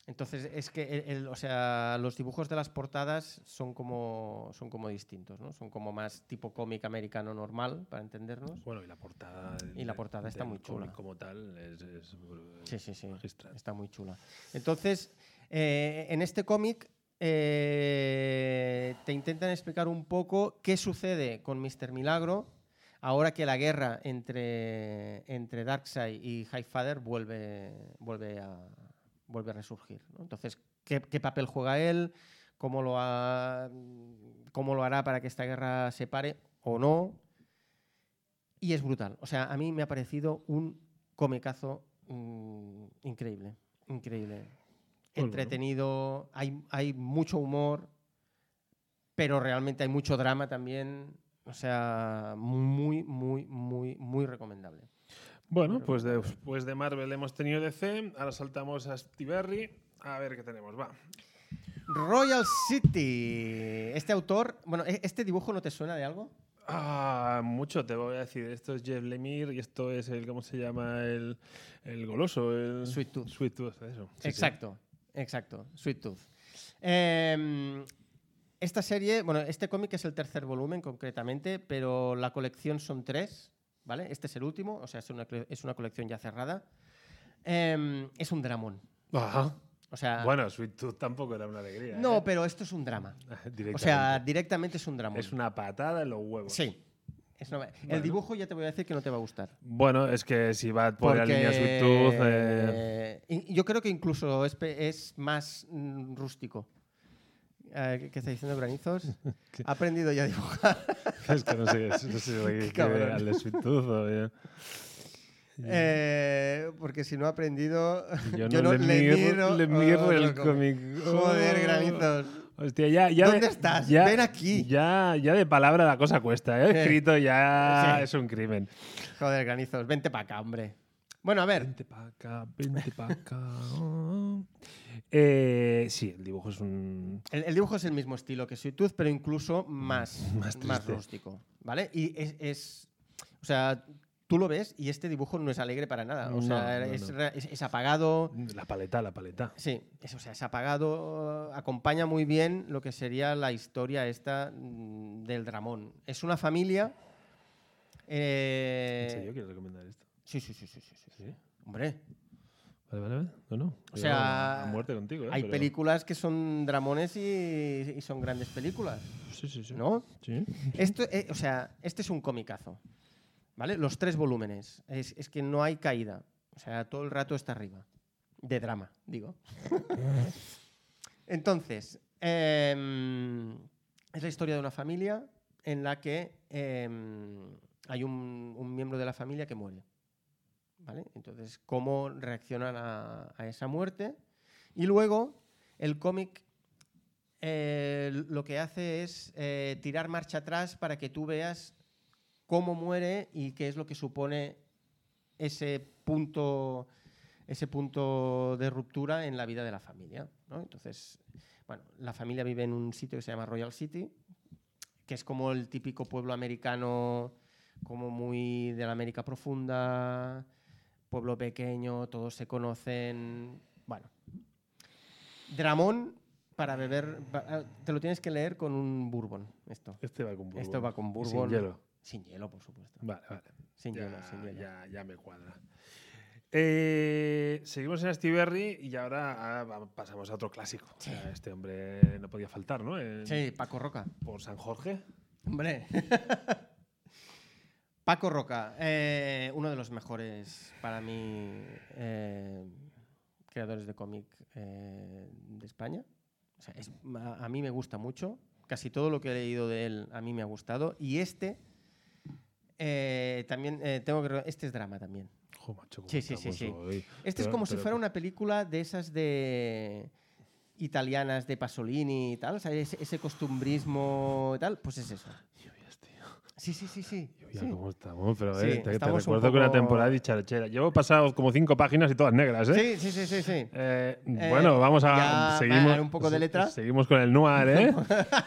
Entonces, es que el- el- o sea, los dibujos de las portadas son como, son como distintos, ¿no? Son como más tipo cómic americano normal, para entendernos. Bueno, y la portada. Y la portada está del muy chula. Como tal, es. es Sí, sí, sí. magistral. Está muy chula. Entonces, eh, en este cómic eh, te intentan explicar un poco qué sucede con Mr. Milagro ahora que la guerra entre, entre Darkseid y Highfather vuelve, vuelve, a, vuelve a resurgir. ¿no? Entonces, ¿qué, qué papel juega él? ¿Cómo lo, ha- ¿Cómo lo hará para que esta guerra se pare o no? Y es brutal. O sea, a mí me ha parecido un comicazo mm, increíble. Increíble. Entretenido, hay, hay mucho humor, pero realmente hay mucho drama también. O sea, muy, muy, muy, muy recomendable. Bueno, pues después de Marvel hemos tenido DC, ahora saltamos a Stiberry. A ver qué tenemos, va. Royal City. Este autor, bueno, ¿e- ¿este dibujo no te suena de algo? Ah, mucho te voy a decir. Esto es Jeff Lemire y esto es el, ¿cómo se llama? El, el goloso. El Sweet Tooth. Sweet Tooth, eso. Sí, sí. exacto, exacto. Sweet Tooth. Em, esta serie, bueno, este cómic es el tercer volumen concretamente, pero la colección son tres, ¿vale? Este es el último, o sea, es una, es una colección ya cerrada. Em, es un dramón. Ajá. O sea, Bueno, Sweet Tooth tampoco era una alegría. no, ¿eh? pero esto es un drama. O sea, directamente es un dramón. es una patada en los huevos. Sí. Es una- Bueno. El dibujo ya te voy a decir que no te va a gustar. Bueno, es que si va por la Porque, línea Sweet Tooth. eh, y- Yo creo que incluso es, es más mm, rústico. Eh, ¿qué, qué está diciendo Granizos? ha aprendido ya a dibujar. es que no sé, no sé Qué cabrón. al de Sweet Tooth o. eh, porque si no ha aprendido, Yo, yo no, no le, le miro, le miro otro el cómic. Joder, Oh. Granizos. Hostia, ya, ya ¿Dónde de- estás? ya- Ven aquí. Ya, ya de palabra la cosa cuesta, ¿eh? Escrito ya Sí. es un crimen. Joder, Granizos, vente para acá, hombre. Bueno, a ver. Vente pa' acá, vente pa' acá. Eh, sí, el dibujo es un. El, el dibujo es el mismo estilo que Sweet Tooth, pero incluso más, Más rústico. ¿Vale? Y es, es- O sea, tú lo ves y este dibujo no es alegre para nada. O No, sea, no, es, no. re- es- es apagado. La paleta, la paleta. Sí, es, o sea, es apagado. Acompaña muy bien lo que sería la historia esta mm, del Dramón. Es una familia. eh, ¿En serio quieres recomendar esto? Sí, sí, sí, sí, sí, sí. Sí. Hombre, Vale, vale, vale. No, no. O sea, A muerte contigo, ¿eh? hay Pero- películas que son dramones y, y son grandes películas, Sí, sí, sí. ¿no? Sí. Esto, eh, o sea, este es un comicazo. ¿Vale? Los tres volúmenes. Es, es que no hay caída. O sea, todo el rato está arriba. De drama, digo. Entonces, em, es la historia de una familia en la que em, hay un, un miembro de la familia que muere. Entonces, cómo reaccionan a, esa muerte. Y luego, el cómic eh, lo que hace es eh, tirar marcha atrás para que tú veas cómo muere y qué es lo que supone ese punto, ese punto de ruptura en la vida de la familia. Entonces, bueno, la familia vive en un sitio que se llama Royal City, que es como el típico pueblo americano, como muy de la América profunda, pueblo pequeño, todos se conocen. Bueno, Dramón para beber, pa- te lo tienes que leer con un bourbon, esto. Este va con bourbon. Esto va con bourbon. Sin hielo. Sin hielo, por supuesto. Vale, vale. Sin ya, hielo, sin hielo. Ya, ya me cuadra. Eh, seguimos en Stiberry y ahora ah, pasamos a otro clásico. Este hombre no podía faltar, ¿no? En- Sí, Paco Roca. Por San Jorge. Hombre. Paco Roca, eh, uno de los mejores para mí eh, creadores de cómic eh, de España. O sea, es- a, a mí me gusta mucho. Casi todo lo que he leído de él a mí me ha gustado. Y este también tengo que este es drama también. Jo, macho, Sí, sí, sí, sí. hoy. Este es Pero- como si fuera una película de esas de italianas de Pasolini y tal, o sea, ese, ese costumbrismo y tal, pues es eso. Sí, sí, sí, sí. Sí. ¿cómo estamos? Pero Sí, eh, te, te estamos un recuerdo que una temporada dicharachera. Llevo pasado como cinco páginas y todas negras, ¿eh? Sí, sí, sí, sí, sí. Eh, bueno, vamos a. seguimos, un poco de letra. Seguimos con el noir, ¿eh?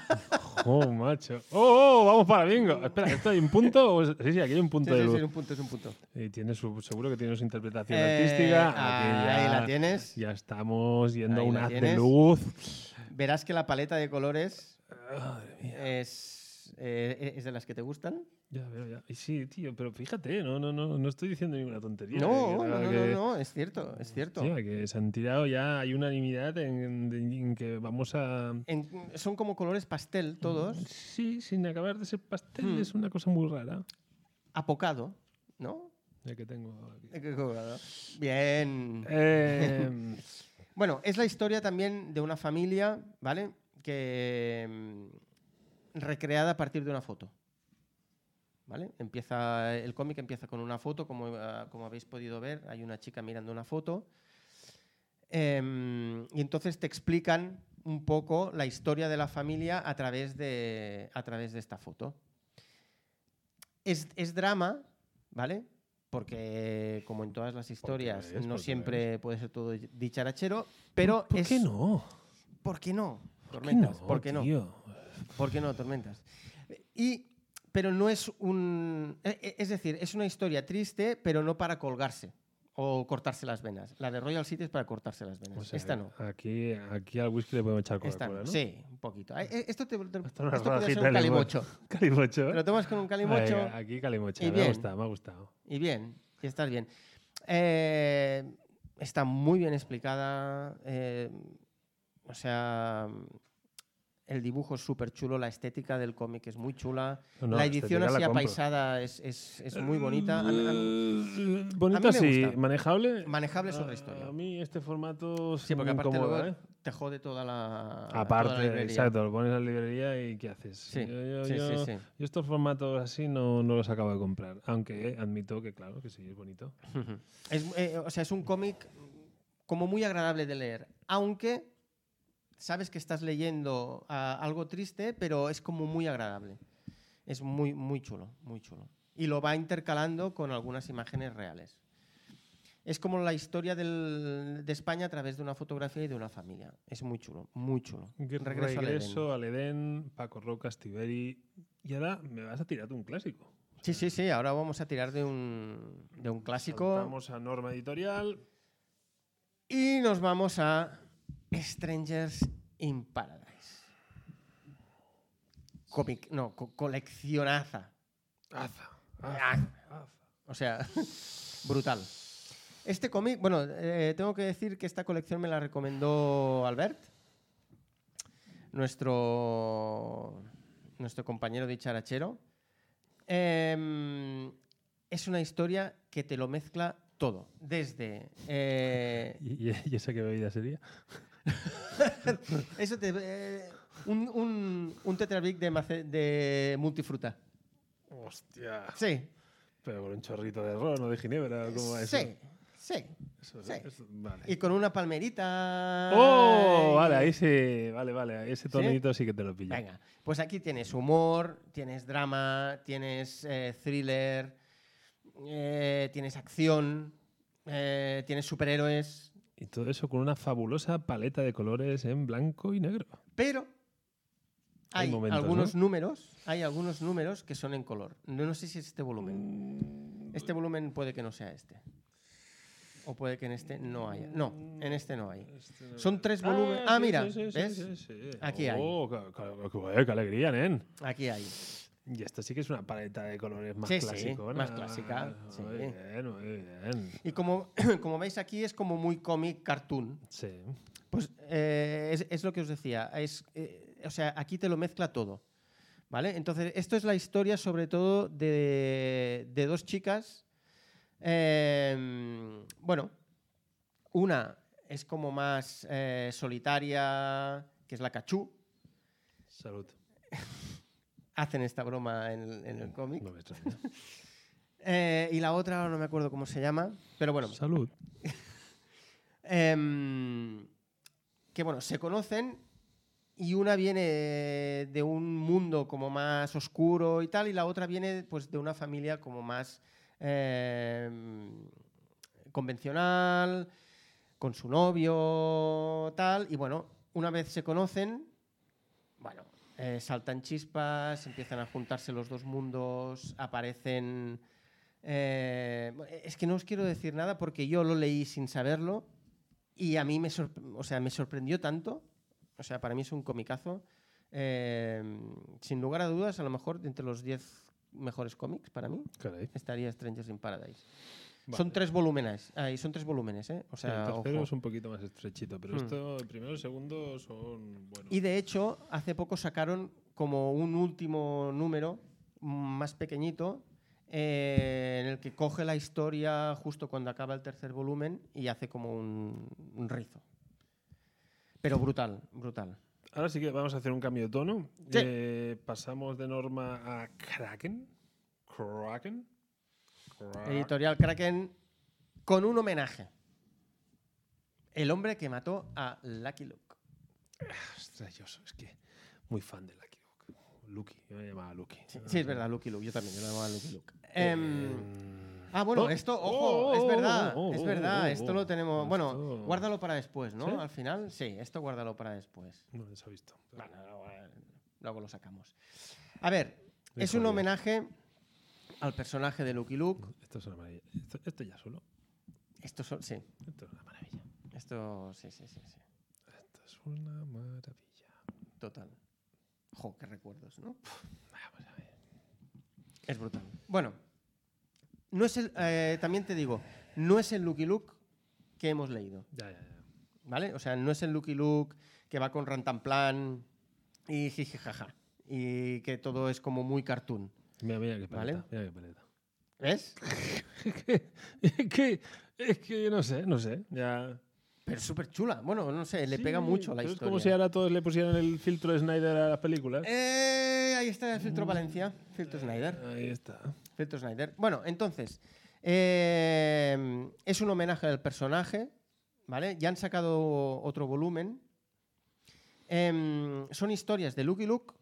oh, macho. Oh, oh, vamos para bingo. Espera, ¿esto hay un punto? Sí, sí, aquí hay un punto Sí, de sí, luz. sí, un punto, es un punto. Y tiene su, seguro que tiene su interpretación Eh, artística. Aquí ahí ya, la tienes. Ya estamos yendo a Ahí un haz de luz. Verás que la paleta de colores Madre mía. es, eh, es de las que te gustan. Ya veo, ya. Y sí, tío, pero fíjate, no, no, no, no estoy diciendo ninguna tontería. No, que- no, no, que- no, no, es cierto, es cierto. Que se han tirado ya, hay unanimidad en, en que vamos a... En- son como colores pastel todos, Sí, sin acabar de ser pastel, Hmm. es una cosa muy rara. apocado, ¿no? Ya que tengo aquí. Bien. Eh, Bueno, es la historia también de una familia, ¿vale? Que mm, recreada a partir de una foto. ¿Vale? Empieza, el cómic empieza con una foto, como, ah, como habéis podido ver, hay una chica mirando una foto. Em, y entonces te explican un poco la historia de la familia a través de, a través de esta foto. Es, es drama, ¿vale? Porque, como en todas las historias, es, no siempre puede ser todo dicharachero, pero ¿Por es... qué no? ¿Por qué no? ¿Por qué no, ¿por qué no? tío? ¿Por qué no, Tormentas? Y, pero no es un... e- e- Es decir, es una historia triste, pero no para colgarse o cortarse las venas. La de Royal City es para cortarse las venas. O sea, Esta no. Aquí, aquí al whisky le podemos echar Esta Coca-Cola, no. ¿no? Sí, un poquito. Ay, eh, Esto, te, te- Esto es una esto ser un calimocho. Calimocho, Te ¿eh? lo tomas con un calimocho Venga, aquí calimocho. Me ha bien. gustado, me ha gustado. y bien, y estás bien. Eh, está muy bien explicada. eh, o sea, el dibujo es súper chulo, la estética del cómic es muy chula. No, la edición así apaisada es, es- es muy bonita. A- Bonita, sí. Manejable. Manejable es otra historia. A mí este formato Sí, porque aparte incomoda, luego ¿eh? te jode toda la. toda la Aparte, exacto, lo pones en la librería y ¿qué haces? Sí, yo, yo- sí, yo- sí, sí. yo estos formatos así no, no los acabo de comprar. Aunque admito que, claro, que sí, es bonito. Es, eh, o sea, es un cómic como muy agradable de leer, aunque sabes que estás leyendo ah, algo triste, pero es como muy agradable. Es muy, muy chulo, muy chulo. Y lo va intercalando con algunas imágenes reales. Es como la historia del- de España a través de una fotografía y de una familia. Es muy chulo, muy chulo. Regreso, al Edén. al Edén, Paco Roca, Tiberi. Y ahora me vas a tirar de un clásico. Sí, sí, sí. Ahora vamos a tirar de un, de un clásico. Vamos a Norma Editorial. Y nos vamos a Strangers in Paradise. Cómic, no, co- coleccionaza. Aza. Ah, Aza. O sea, brutal. Este cómic, bueno, eh, tengo que decir que esta colección me la recomendó Albert, nuestro, nuestro compañero de charachero. Em, es una historia que te lo mezcla todo, desde... eh, ¿Y, y- y esa qué bebida sería? Eso te. eh, un, un, un tetrabric de, mace- de multifruta. Hostia. Sí. Pero con un chorrito de ron o de ginebra, ¿cómo va eso? Sí. Sí. Eso- sí. eso- vale. Y con una palmerita. Oh, vale, ahí sí. Vale, vale. Ese tonito sí, que te lo pillo. Venga, pues aquí tienes humor, tienes drama, tienes eh, thriller, eh, tienes acción, eh, tienes superhéroes, Y todo eso con una fabulosa paleta de colores en blanco y negro. pero Hay hay, momentos, algunos ¿no? números, hay algunos números que son en color. No, no sé si es este volumen. Este volumen puede que no sea este. O puede que en este no haya. No, en este no hay. Son tres volúmenes. Ah, sí, mira, sí, sí, sí, ¿ves? Aquí hay. Oh, qué, qué- qué- qué alegría, nen. Aquí hay. Y esta sí que es una paleta de colores más Sí, sí, más clásica, sí. Muy bien, muy bien. Y como, como veis aquí es como muy cómic cartoon. Sí. Pues eh, es, es lo que os decía. Es, eh, o sea, aquí te lo mezcla todo. ¿Vale? Entonces, esto es la historia sobre todo de, de dos chicas. eh, bueno, una es como más eh, solitaria, que es la cachú. Salud. Hacen esta broma en, el- en el cómic. No me extraña. Eh, y la otra no me acuerdo cómo se llama, pero bueno. Salud. Em, que bueno, se conocen y una viene de un mundo como más oscuro y tal, y la otra viene pues de una familia como más em, convencional, con su novio, tal, y bueno, una vez se conocen, bueno, eh, saltan chispas, empiezan a juntarse los dos mundos, aparecen... eh, es que no os quiero decir nada porque yo lo leí sin saberlo y a mí me, o sea, me sorprendió tanto. O sea, para mí es un comicazo. Eh, sin lugar a dudas, a lo mejor de entre los 10 mejores cómics para mí Caray. estaría Strangers in Paradise. Vale. Son tres volúmenes. Ahí son tres volúmenes, ¿eh? O Sí, el sea, tercero ojo. es un poquito más estrechito, pero Hmm. esto, el primero y el segundo son buenos. Y de hecho, hace poco sacaron como un último número mm, más pequeñito eh, en el que coge la historia justo cuando acaba el tercer volumen y hace como un, un rizo. Pero brutal, brutal. Ahora sí que vamos a hacer un cambio de tono. Sí. Eh, pasamos de Norma a Kraken. Kraken. Editorial Kraken con un homenaje. El hombre que mató a Lucky Luke. Ostras, yo soy- es que muy fan de Lucky Luke. Lucky, yo me llamaba Lucky. Sí, sí, es verdad, Lucky Luke. Yo también, yo lo llamaba Lucky Luke. Em, Em, Ah, bueno, oh, esto, ojo, oh, es oh, verdad, oh, es oh, verdad, oh, esto oh. lo tenemos, bueno, Esto- guárdalo para después, ¿no? ¿Sí? Al final, sí, esto guárdalo para después. No se ha visto. Bueno, luego, luego lo sacamos. A ver, es un homenaje al personaje de Lucky Luke. Esto es una maravilla. Esto, esto ya solo. Esto son, sí, Esto es una maravilla. esto, sí, sí, sí, sí, Esto es una maravilla. total. Jo, qué recuerdos, ¿no? Vamos a ver. Es brutal. Bueno, no es el, eh, también te digo, no es el Lucky Luke que hemos leído. Ya, ya, ya. ¿Vale? O sea, no es el Lucky Luke que va con Rantanplan y jijijaja. Y que todo es como muy cartoon. Mira, mira qué Vale. paleta. Mira qué paleta. ¿Ves? es que, es que, es que no sé, no sé. Ya. Pero es súper chula. Bueno, no sé, le Sí, pega mucho la historia. Es como si ahora todos le pusieran el filtro de Snyder a las películas. Eh, ahí está el filtro Valencia. Filtro Snyder. Ahí está. Filtro Snyder. Bueno, entonces, eh, es un homenaje al personaje, ¿vale? Ya han sacado otro volumen. Em, son historias de Lucky Luke,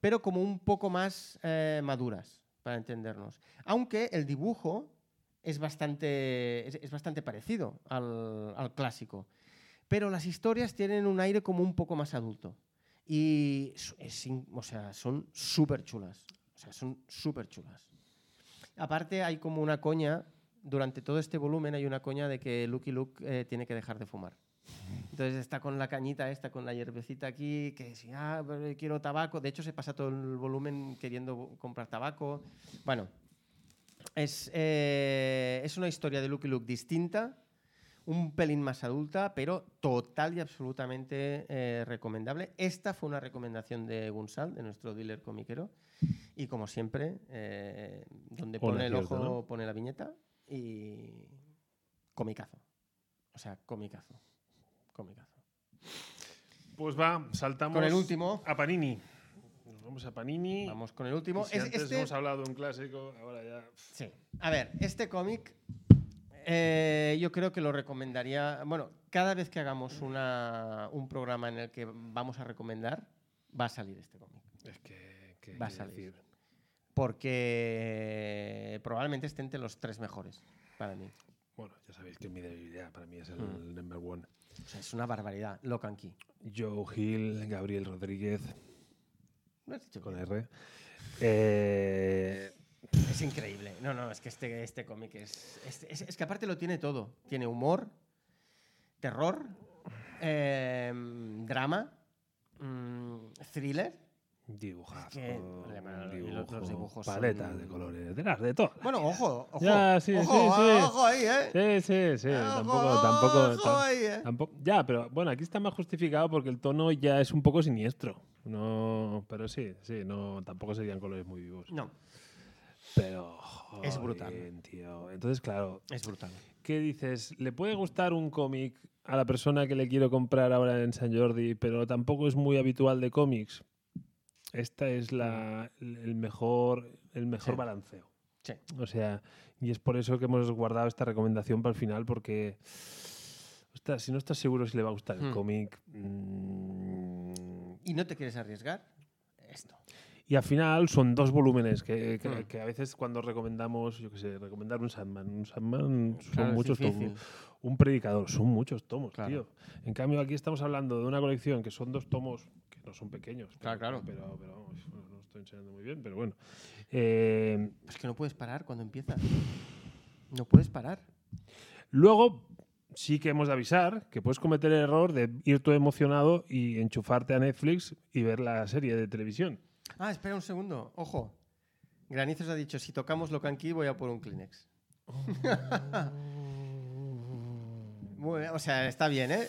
pero como un poco más eh, maduras, para entendernos. Aunque el dibujo es bastante, es, es bastante parecido al, al clásico. Pero las historias tienen un aire como un poco más adulto. Y es- o sea, son súper chulas. O sea, son súper chulas. Aparte, hay como una coña, durante todo este volumen hay una coña de que Lucky Luke eh, tiene que dejar de fumar. Entonces está con la cañita esta, con la hierbecita aquí, que si, ah, quiero tabaco. De hecho, se pasa todo el volumen queriendo comprar tabaco. Bueno, es, eh, es una historia de Lucky Luke distinta, un pelín más adulta, pero total y absolutamente eh, recomendable. Esta fue una recomendación de Gunsal, de nuestro dealer comiquero. Y como siempre, eh, donde pone el ojo, ¿no? pone la viñeta y comicazo. O sea, comicazo. Comicazo. Pues va, saltamos Con el último. a Panini. Nos vamos a Panini. Vamos con el último. Si Es- antes este- hemos hablado de un clásico, ahora ya. Sí. A ver, este cómic eh, yo creo que lo recomendaría. Bueno, cada vez que hagamos una- un programa en el que vamos a recomendar, va a salir este cómic. Es que. que Va a salir. decir, Porque probablemente esté entre los tres mejores para mí. Bueno, ya sabéis que mi debilidad para mí es el Mm. number one. O sea, es una barbaridad. Locan Key. Joe Hill, Gabriel Rodríguez, Lo has dicho con bien. R. Eh, Es increíble. No, no, es que este, este cómic es, es, es- es que aparte lo tiene todo. Tiene humor, terror, em, drama, mm, thriller. Dibujazo. que- vale, vale, y los- los dibujo, dibujos paletas son- de colores, de las de todas. Bueno, ojo, ojo. Ya, sí, ojo, sí, sí. ojo ahí, ¿eh? Sí, sí, sí. Ojo, tampoco, tampoco, ojo tam- ahí, ¿eh? tampoco- Ya, pero bueno, aquí está más justificado porque el tono ya es un poco siniestro. No, pero sí, sí, no, tampoco serían colores muy vivos. No, Pero Es brutal. tío. Entonces, claro, es brutal. ¿qué dices? ¿Le puede gustar un cómic a la persona que le quiero comprar ahora en San Jordi, pero tampoco es muy habitual de cómics? Esta es la, el mejor, el mejor Sí. balanceo. Sí. O sea, y es por eso que hemos guardado esta recomendación para el final, porque ostras, si no estás seguro si le va a gustar el Hmm. cómic. mm, ¿Y no te quieres arriesgar? Esto. y al final son dos volúmenes que, que- Hmm. que a veces cuando recomendamos, yo qué sé, recomendar un Sandman. Un Sandman son Claro, muchos tomos. Un predicador, son muchos tomos, Claro. tío. En cambio, aquí estamos hablando de una colección que son dos tomos no son pequeños. Claro, pero, claro. Pero, pero vamos, no estoy enseñando muy bien, pero bueno. Eh, Es que no puedes parar cuando empiezas. No puedes parar. Luego, sí que hemos de avisar que puedes cometer el error de ir todo emocionado y enchufarte a Netflix y ver la serie de televisión. Ah, espera un segundo. Ojo. Granizos ha dicho, si tocamos lo canqui voy a por un Kleenex. Muy bien, o sea, está bien, ¿eh?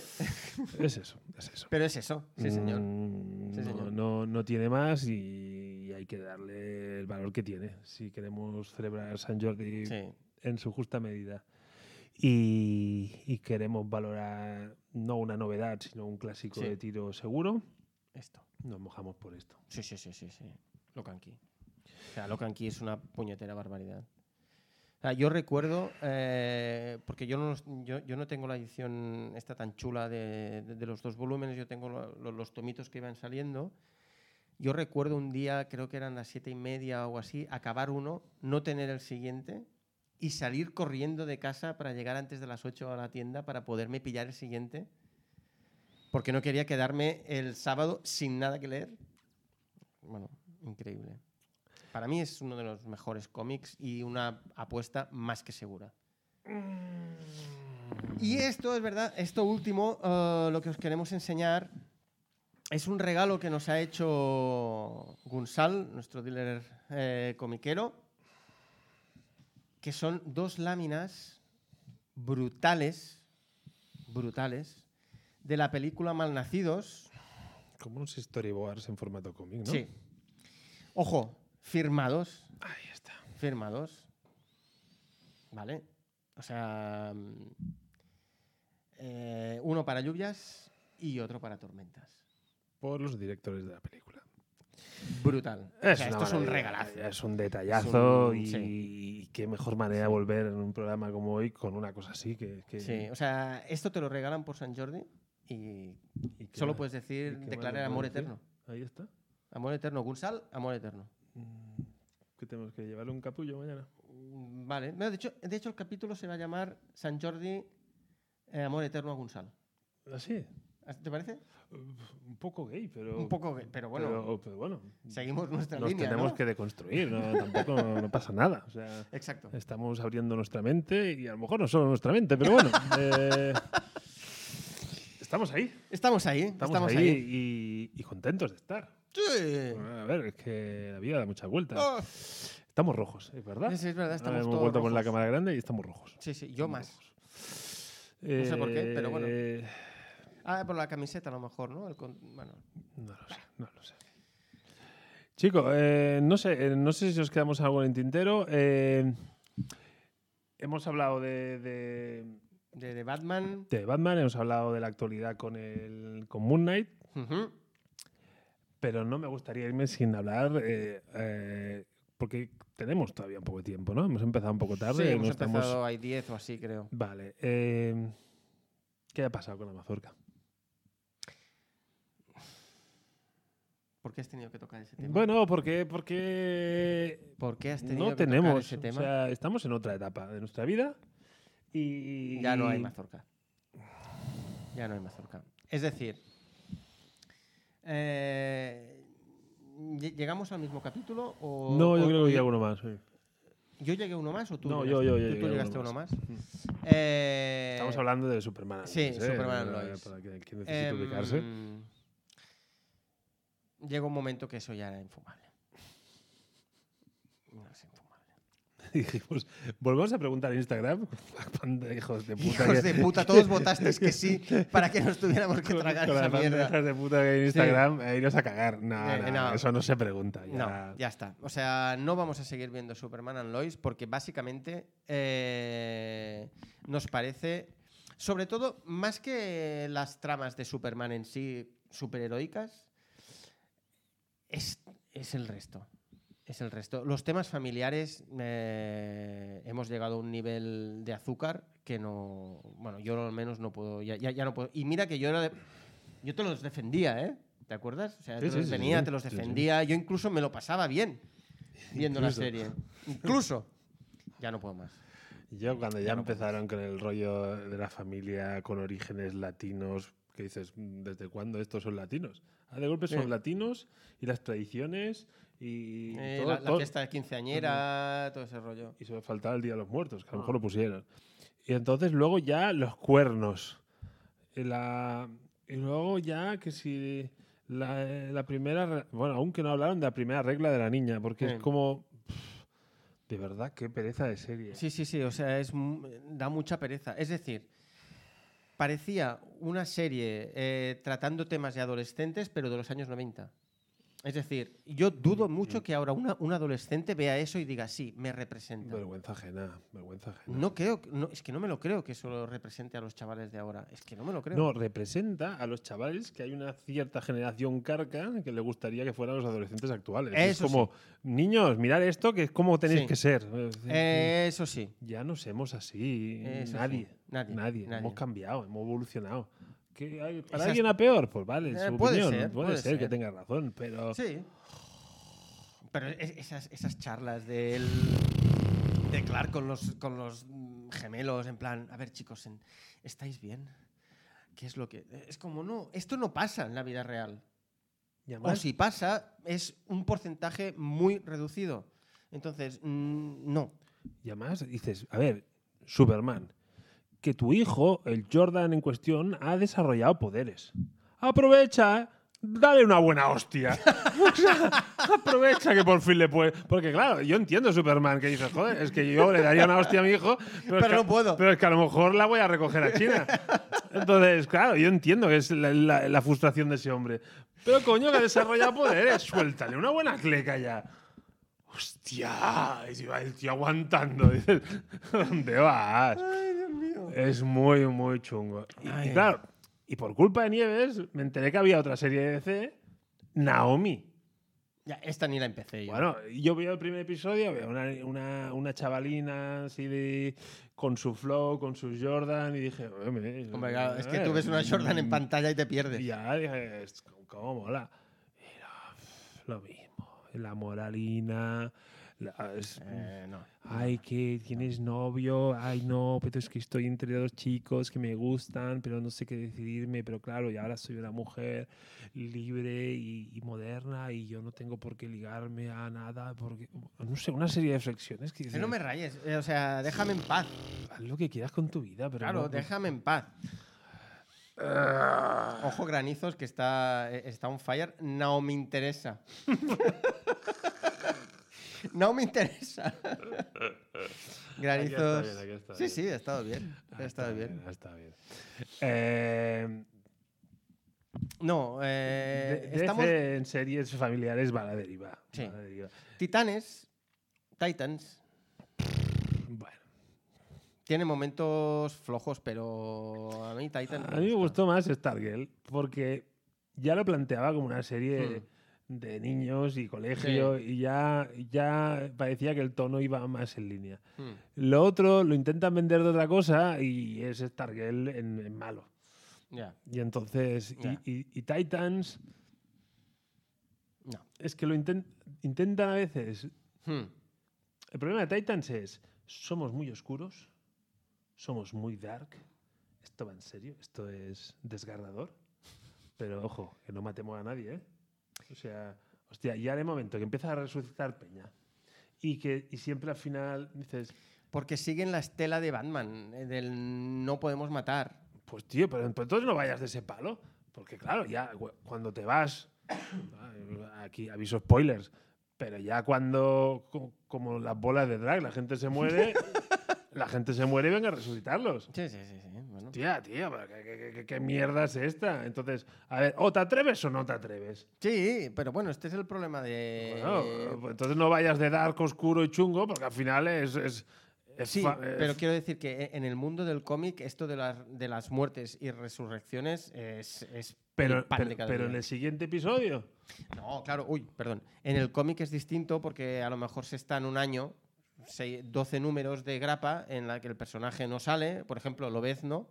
Es eso, es eso. Pero es eso, sí, señor. Mm, Sí, no, señor. No, no tiene más y hay que darle el valor que tiene si queremos celebrar San Jordi Sí. en su justa medida. Y, y queremos valorar no una novedad, sino un clásico Sí. de tiro seguro. Esto. Nos mojamos por esto. Sí, sí, sí, sí, sí. Lo canqui. O sea, lo canqui es una puñetera barbaridad. Yo recuerdo, eh, porque yo no, tengo la edición esta tan chula de, los dos volúmenes, yo tengo lo- lo- los tomitos que iban saliendo. Yo recuerdo un día, creo que eran las siete y media o así, acabar uno, no tener el siguiente y salir corriendo de casa para llegar antes de las 8 a la tienda para poderme pillar el siguiente, porque no quería quedarme el sábado sin nada que leer. Bueno, increíble. Para mí es uno de los mejores cómics y una apuesta más que segura. Y esto es verdad, esto último, eh, lo que os queremos enseñar es un regalo que nos ha hecho Gunsal, nuestro dealer eh, comiquero, que son dos láminas brutales, brutales, de la película Malnacidos. Como unos storyboards en formato cómic, ¿no? Sí. Ojo, firmados, Ahí está. firmados. ¿Vale? O sea, eh, uno para lluvias y otro para tormentas. Por los directores de la película. Brutal. O sea, esto es un regalazo. Es un detallazo Es un- y, sí. y qué mejor manera de volver en un programa como hoy con una cosa así que... que- Sí, o sea, esto te lo regalan por San Jordi y y solo puedes decir, declarar amor eterno. Ahí está. Amor eterno, Gunsal, amor eterno. ¿Qué tenemos que llevarle un capullo mañana? Mm, Vale. No, de, hecho, de hecho, el capítulo se va a llamar San Jordi, eh, amor eterno a Gunsal. ¿Así? ¿Te parece? Un poco gay, pero... Un poco, gay, pero bueno, Pero, pero bueno, seguimos nuestra nos línea, tenemos ¿no? que deconstruir, ¿no? tampoco no, no pasa nada. O sea, Exacto. estamos abriendo nuestra mente y a lo mejor no solo nuestra mente, pero bueno. eh, estamos ahí. Estamos ahí, Estamos, estamos, ahí, ahí. Y, y contentos de estar. Sí. A ver, es que la vida da muchas vueltas. Oh, Estamos rojos, ¿es verdad? sí, es verdad, estamos Hemos todos vuelto con la rojos. cámara grande y estamos rojos. Sí, sí, yo Estamos más. rojos. No sé por qué, pero bueno. Eh, Ah, por la camiseta a lo mejor, ¿no? El con- bueno, No lo sé, no lo sé. Chicos, eh, no sé, eh, no sé si os quedamos algo en el tintero. Eh, hemos hablado de, de, de, de Batman. de Batman, hemos hablado de la actualidad con el con Moon Knight, Ujú. Pero no me gustaría irme sin hablar, eh, eh, porque tenemos todavía un poco de tiempo, ¿no? Hemos empezado un poco tarde. Sí, hemos estamos- empezado, hay 10 o así, creo. Vale. eh, ¿Qué ha pasado con la mazorca? ¿Por qué has tenido que tocar ese tema? Bueno, porque, porque ¿Por qué has tenido no que tenemos. tocar ese o tema? sea, estamos en otra etapa de nuestra vida y Ya no hay mazorca. Ya no hay mazorca. Es decir, eh, lle- ¿llegamos al mismo capítulo? O, No, yo o- creo que hay alguno más. sí. ¿Yo llegué a uno más o tú? No, llegaste? yo- yo- yo ¿Tú- llegué ¿Tú llegaste a uno uno más? Mm. Eh, Estamos hablando de Superman. sí, ¿eh? Superman Lois. Para quien necesite em, ubicarse. Llegó un momento que eso ya era infumable. No es infumable. Dijimos, volvemos a preguntar en Instagram. Hijos de puta. Hijos que- de puta, todos votasteis que sí para que nos tuviéramos que tragar esa mierda. bandejas de puta que hay en Instagram, e iros a cagar. No, Eh, no, no. eso no se pregunta. Ya. No, ya está. O sea, no vamos a seguir viendo Superman and Lois porque básicamente eh, nos parece, sobre todo, más que las tramas de Superman en sí superheroicas, es, es el resto. Es el resto. Los temas familiares eh, hemos llegado a un nivel de azúcar que no. Bueno, yo al menos no puedo. Ya, ya, ya no puedo. Y mira que yo era de- Yo te los defendía, ¿eh? ¿Te acuerdas? O sea, Sí, te sí, los sí, tenía, sí. te los defendía. Yo incluso me lo pasaba bien viendo la serie. Incluso. Ya no puedo más. Yo cuando ya, Ya no puedo empezaron con el rollo de la familia con orígenes latinos, que dices, "Mm, ¿desde cuándo estos son latinos? Ah, de golpe son Sí. latinos y las tradiciones y Eh, todo- la, la todo- fiesta de quinceañera, todo ese rollo. Y solo faltaba el Día de los Muertos, que a lo Ah. mejor lo pusieron. Y entonces luego ya los cuernos. Y, la- y luego ya que si la, la primera... Bueno, aunque no hablaron de la primera regla de la niña, porque Sí. es como... pff, De verdad, qué pereza de serie. Sí, sí, sí, o sea, es, da mucha pereza. Es decir, parecía una serie eh, tratando temas de adolescentes, pero de los años 90. Es decir, yo dudo mucho que ahora una, un adolescente vea eso y diga, sí, me representa. Vergüenza ajena, vergüenza ajena. No creo, que- no, es que no me lo creo que eso lo represente a los chavales de ahora. Es que no me lo creo. No, representa a los chavales que hay una cierta generación carca que le gustaría que fueran los adolescentes actuales. es como, niños, mirad esto, que es como tenéis Sí. que ser. Eso sí. Ya no somos así. Eso nadie, sí, nadie, nadie. nadie. Hemos cambiado, hemos evolucionado. ¿Que hay- ¿Para Esas- alguien a peor? Pues vale, Eh, su puede opinión. ser, puede, puede ser, que tenga razón, pero Sí. Pero es- esas, esas charlas del, de Clark con los, con los gemelos, en plan, a ver chicos, ¿estáis bien? ¿Qué es lo que...? Es como, no, esto no pasa en la vida real. O si pasa, es un porcentaje muy reducido. Entonces, mm, no. y además dices, a ver, Superman, que tu hijo, el Jordan en cuestión, ha desarrollado poderes. Aprovecha, dale una buena hostia. O sea, aprovecha que por fin le puede. Porque claro, yo entiendo Superman que dice, joder, es que yo le daría una hostia a mi hijo, pero, es que- no puedo. Pero es que a lo mejor la voy a recoger a China. Entonces, claro, yo entiendo que es la, la- la frustración de ese hombre. Pero coño, que ha desarrollado poderes, suéltale una buena cleca ya. Hostia, y se va el tío aguantando. Dices, ¿dónde vas? Ay, Dios mío. Es muy, muy chungo. Y, claro, y por culpa de Nieves, me enteré que había otra serie de DC, Naomi. Ya, esta ni la empecé yo. Bueno, yo veo el primer episodio, veo una, una, una chavalina así de, con su flow, con sus Jordan, y dije, "Hombre, Hombre, claro, es que eh, tú ves una Jordan en mm, pantalla y te pierdes. Ya dije, "Es- ¿cómo mola? Y no, lo mismo, la moralina, es- Eh, no. Ay, que tienes novio, ay no, pero es que estoy entre dos chicos que me gustan, pero no sé qué decidirme, pero claro, y ahora soy una mujer libre y, y moderna y yo no tengo por qué ligarme a nada, porque, no sé, una serie de reflexiones que dices, no me rayes, eh, o sea, déjame en paz. haz lo que quieras con tu vida, pero Claro, no- déjame en paz. Ojo granizos que está, eh, está on fire. No me interesa. no me interesa. granizos. bien, aquí está sí, sí, ha estado bien. Ha estado bien. Ah, Está bien. Eh, No, eh, DC estamos. en series familiares va a la deriva. Sí. va a la deriva. Titanes, Titans, Bueno. tiene momentos flojos, pero a mí Titans. A mí me gustó más Stargirl porque ya lo planteaba como una serie de niños y colegio y ya, ya parecía que el tono iba más en línea. Hmm. Lo otro lo intentan vender de otra cosa y es Stargirl en, en malo. Y entonces, y- Ya. y, y Titans, no. es que lo inten- intentan a veces. Hmm. El problema de Titans es, somos muy oscuros, somos muy dark. Esto va en serio, esto es desgarrador. Pero ojo, que no matemos a nadie, ¿eh? O sea, hostia, ya de momento que empieza a resucitar Peña y que y siempre al final dices, Porque siguen la estela de Batman, eh, del no podemos matar. pues tío, pero, entonces no vayas de ese palo. Porque claro, ya cu- cuando te vas, aquí aviso spoilers, pero ya cuando, co- como las bolas de drag, la gente se muere, la gente se muere y venga a resucitarlos. Sí, sí, sí. sí. Bueno. Tía, tía, pero ¿qué, qué- mierda es esta? Entonces, a ver, o te atreves o no te atreves. Sí, pero bueno, este es el problema de. Bueno, pues entonces no vayas de dark, oscuro y chungo, porque al final es, Sí, pero quiero decir que en el mundo del cómic esto de las, de las muertes y resurrecciones es, es pero, pero, en el siguiente episodio. No, claro, uy, perdón. En el cómic es distinto porque a lo mejor se está en un año, sei- 12 números de grapa en la que el personaje no sale. Por ejemplo, Lobezno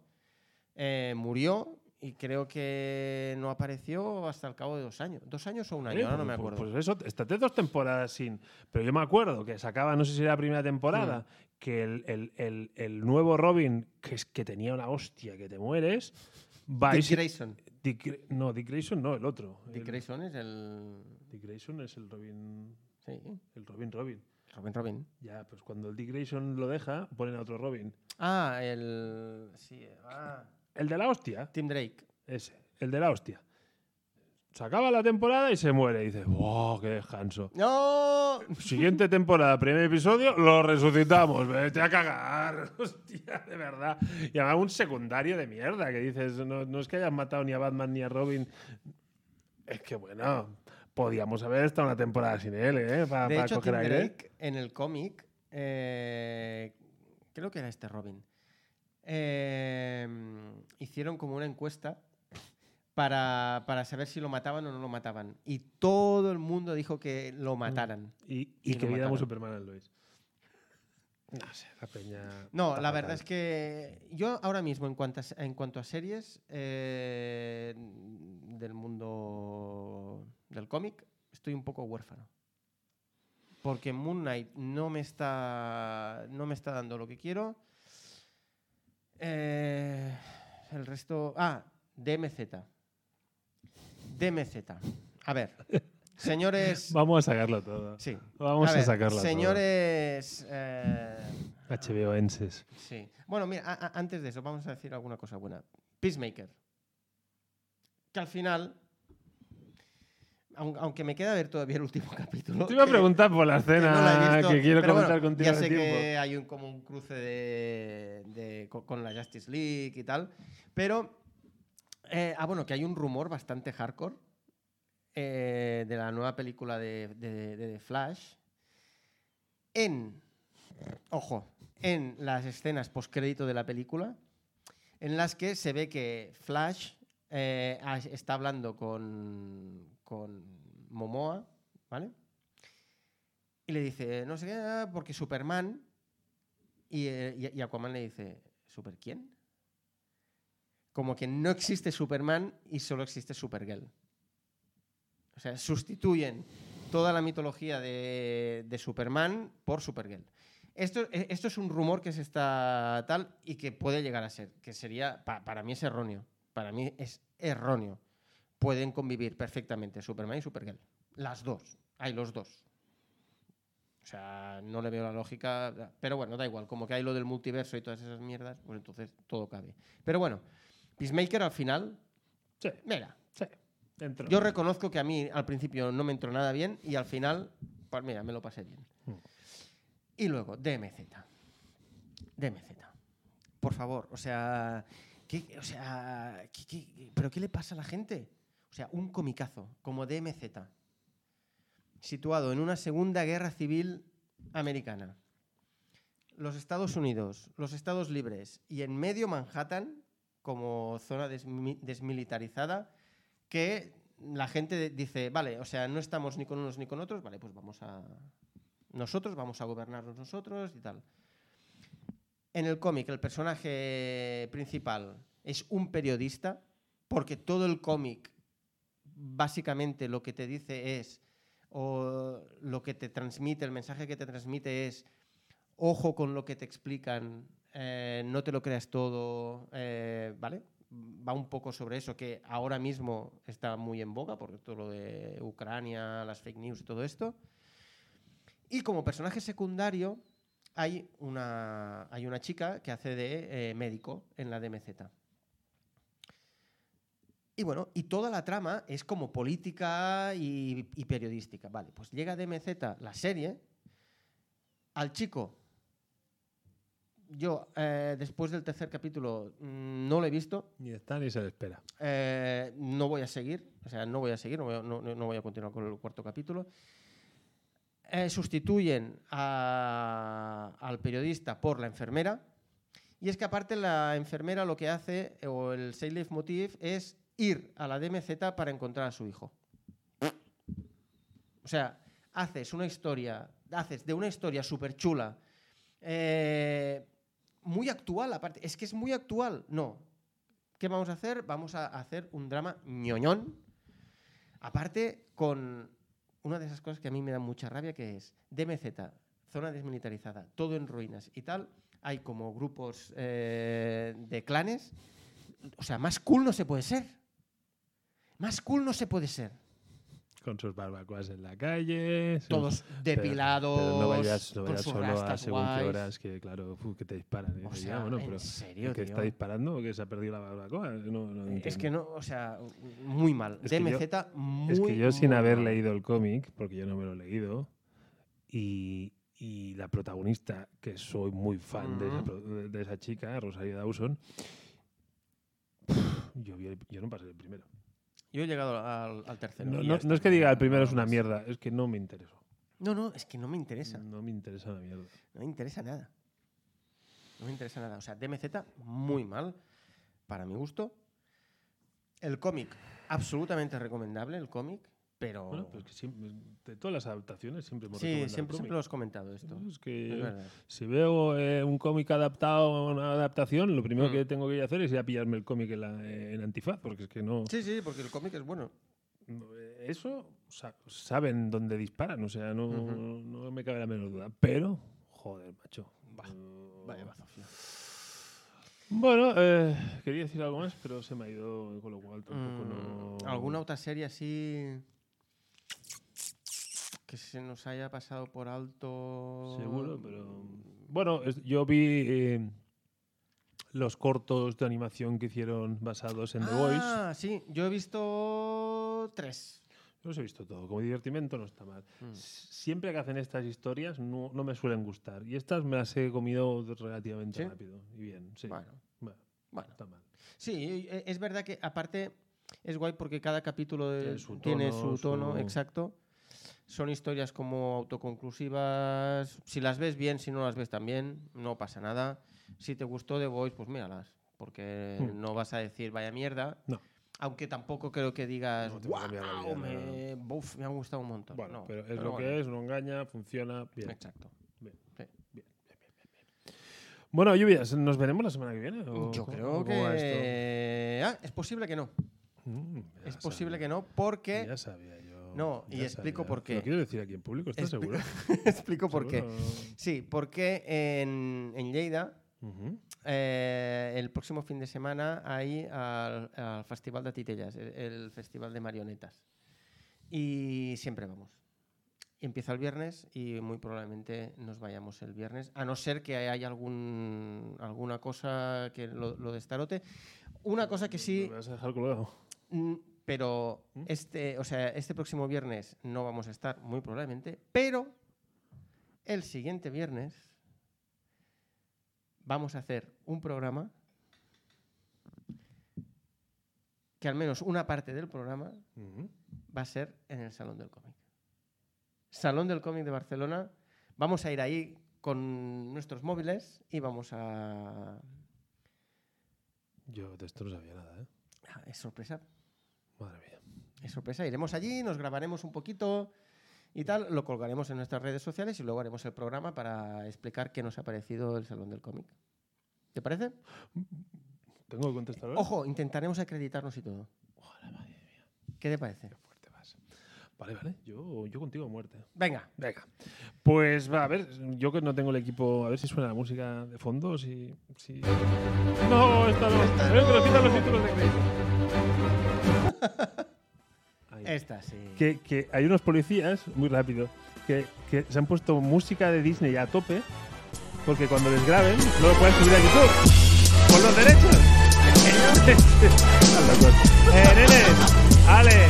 eh, murió y creo que no apareció hasta el cabo de dos años. ¿Dos años o un año? Ahora no pues- me acuerdo. Pues eso, estate dos temporadas sin. Pero yo me acuerdo que sacaba, no sé si era la primera temporada, Hmm. que el, el- el- el nuevo Robin, que es que tenía una hostia que te mueres. Dick Grayson. Dick no, Dick Grayson no, el otro. Dick Grayson es el... Dick Grayson es el Robin. Sí, El Robin Robin. Robin Robin. Ya, pues cuando el Dick Grayson lo deja, ponen a otro Robin. Ah, el... Sí, ah, El de la hostia, Tim Drake. ese, el de la hostia. Se acaba la temporada y se muere. Y dices, ¡wow, qué descanso! ¡No! Siguiente temporada, primer episodio, lo resucitamos. Vete a cagar. Hostia, de verdad. Y además un secundario de mierda que dices, no, no es que hayan matado ni a Batman ni a Robin. Es que bueno, podíamos haber estado una temporada sin él, ¿eh? Para De hecho, coger Tim aire. Drake en el cómic, eh, creo que era este Robin, eh, hicieron como una encuesta para, para saber si lo mataban o no lo mataban. Y todo el mundo dijo que lo mataran. Y, Y y que viéramos. Superman al Lois. No sé, la peña. No, la verdad es que yo ahora mismo, en cuanto a, en cuanto a series eh, del mundo del cómic, estoy un poco huérfano. Porque Moon Knight no me está, no me está dando lo que quiero. Eh, el resto. Ah, DMZ. DMZ. A ver, señores. Vamos a sacarlo todo. Sí. Vamos a, ver, sacarlo Señores. eh, todo. HBOenses. Sí. Bueno, mira, a- a- antes de eso, vamos a decir alguna cosa buena. Peacemaker. Que al final, aunque me queda ver todavía el último capítulo. Te iba a que- preguntar por la que no escena visto, que quiero pero comentar bueno, contigo Ya sé que hay un, como un cruce de, de- co- con la Justice League y tal. Pero, eh, ah, bueno, que hay un rumor bastante hardcore eh, de la nueva película de, de- Flash. En, ojo, en las escenas postcrédito de la película, en las que se ve que Flash eh, está hablando con, con Momoa, ¿vale? Y le dice, no sé qué, porque Superman. Y, eh, y- Aquaman le dice, ¿Super quién? Como que no existe Superman y solo existe Supergirl. O sea, sustituyen toda la mitología de, Superman por Supergirl. Esto, eh, esto es un rumor que se está tal y que puede llegar a ser, que sería, pa- para mí es erróneo. Para mí es erróneo. Pueden convivir perfectamente Superman y Supergirl. Las dos. Hay los dos. O sea, no le veo la lógica. Pero bueno, da igual. Como que hay lo del multiverso y todas esas mierdas, pues entonces todo cabe. Pero bueno, Peacemaker al final, Sí, mira, sí. Entró. yo reconozco que a mí al principio no me entró nada bien y al final, pues mira, me lo pasé bien. Mm. Y luego, DMZ. DMZ. Por favor, o sea, ¿qué, o sea, ¿qué- qué- pero qué le pasa a la gente? Sea, un comicazo como DMZ, situado en una segunda guerra civil americana. Los Estados Unidos, los Estados libres y en medio Manhattan como zona desmi- desmilitarizada que la gente dice, vale, o sea, no estamos ni con unos ni con otros, vale, pues vamos a... Nosotros vamos a gobernarnos nosotros y tal. En el cómic, el personaje principal es un periodista, porque todo el cómic básicamente lo que te dice es, o lo que te transmite, el mensaje que te transmite es, ojo con lo que te explican, eh, no te lo creas todo, eh, ¿vale? Va un poco sobre eso, que ahora mismo está muy en boga, porque todo lo de Ucrania, las fake news y todo esto. Y como personaje secundario hay una, hay una chica que hace de eh, médico en la DMZ. Y bueno, y toda la trama es como política y, y periodística. Vale, pues llega DMZ, la serie, al chico. Yo, eh, después del tercer capítulo, mm, no lo he visto. Ni está ni se le espera. Eh, no voy a seguir, o sea, no voy a seguir, no voy a, no- no- no voy a continuar con el cuarto capítulo. eh, sustituyen a- al periodista por la enfermera. Y es que aparte la enfermera lo que hace, o el Seilef Motiv, es ir a la DMZ para encontrar a su hijo. O sea, haces una historia, haces de una historia súper chula, eh, muy actual aparte. Es que es muy actual. No. ¿Qué vamos a hacer? Vamos a hacer un drama ñoñón. Aparte, con una de esas cosas que a mí me da mucha rabia, que es DMZ, zona desmilitarizada, todo en ruinas y tal. Hay como grupos eh, de clanes. O sea, más cool no se puede ser. Más cool no se puede ser. Con sus barbacoas en la calle. Todos pero- depilados, Pero, no vayas, no vayas solo a según qué horas que, claro, uf, que te disparan. Y O sea, bueno, ¿en pero serio, ¿el que tío? está disparando o que se ha perdido la barbacoa? No, no Es que no, o sea, muy mal. Es que yo- DMZ, muy Es que yo sin haber mal. leído el cómic, porque yo no me lo he leído, y, y la protagonista, que soy muy fan de, esa, de- de esa chica, Rosario Dawson, yo, vi el- yo no pasé el primero. Yo he llegado al, al tercero. No, no- no es que diga el primero es una mierda, es que no me interesó. No, no, es que no me interesa. No me interesa la mierda. No me interesa nada. No me interesa nada. O sea, DMZ, muy mal, para mi gusto. El cómic, absolutamente recomendable, el cómic, pero... Bueno, pues que siempre, de todas las adaptaciones siempre hemos sí, siempre, siempre lo has comentado esto. Es que Es si veo eh, un cómic adaptado, una adaptación, lo primero Mm. que tengo que ir a hacer es ir a pillarme el cómic en, la- en antifaz, porque es que no... Sí, sí, porque el cómic es bueno. No, eh, Eso sa- saben dónde disparan, o sea, no, no me cabe la menor duda. Pero, joder, macho. Vaya bazofia. Bueno, eh, quería decir algo más, pero se me ha ido, con lo cual tampoco Mm, no. ¿Alguna otra serie así que se nos haya pasado por alto? Seguro, pero. Bueno, yo vi eh, los cortos de animación que hicieron basados en The Voice. Ah, sí, yo he visto tres. Yo los he visto todo. Como divertimento no está mal. Mm. Siempre que hacen estas historias no, no me suelen gustar. Y estas me las he comido relativamente ¿Sí? rápido. Y bien, sí. Bueno, Bueno, bueno. está mal. Sí, e- es verdad que aparte es guay porque cada capítulo de- Tiene su tiene tono, su tono, su- exacto. Son historias como autoconclusivas. Si las ves bien, si no las ves también, no pasa nada. Si te gustó The Voice, pues míralas. Porque Hmm. no vas a decir vaya mierda. No. Aunque tampoco creo que digas, No vida, wow, me, buf, me ha gustado un montón. Bueno, No, pero es pero lo bueno, que es, no engaña, funciona bien. Exacto. Bien. Sí. Bueno, lluvias, ¿nos veremos la semana que viene? o Yo creo que... Ah, es posible que no. Mm, Es posible sabía, que no porque... Ya sabía yo. No, y explico por qué. ¿Lo quieres decir aquí en público? ¿Estás seguro? Explico por qué. Sí, porque en, en Lleida Ujú. eh, el próximo fin de semana hay al, al Festival de Titellas, el, el Festival de Marionetas. Y siempre vamos. Empieza el viernes y muy probablemente nos vayamos el viernes, a no ser que haya algún, alguna cosa que lo, lo destarote. Una cosa que sí, ¿Me vas a dejar colgado? Pero ¿Mm? este, o sea, este próximo viernes no vamos a estar, muy probablemente, pero el siguiente viernes vamos a hacer un programa que al menos una parte del programa va a ser en el Salón del Cómic. Salón del Cómic de Barcelona. Vamos a ir ahí con nuestros móviles y vamos a... Yo de esto no sabía nada, ¿eh? Ah, Es sorpresa. Madre mía. Es sorpresa. Iremos allí, nos grabaremos un poquito y tal, lo colgaremos en nuestras redes sociales y luego haremos el programa para explicar qué nos ha parecido el Salón del Cómic. ¿Te parece? ¿Tengo que contestar ahora? Ojo, intentaremos acreditarnos y todo. ¿Qué te parece? Qué fuerte vas. Vale, vale. Yo, yo contigo a muerte. Venga. Venga. Pues va, a ver, yo que no tengo el equipo, a ver si suena la música de fondo, si... si... No, esta no. Esta A ver, no. quitan los títulos de crédito. Esta sí. que, que hay unos policías, muy rápido, que, que se han puesto música de Disney a tope, porque cuando les graben, no lo pueden subir a YouTube. ¡Por los derechos! ¡Eh! ¡Ale!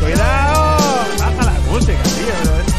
¡Cuidado! ¡Baja la música, tío!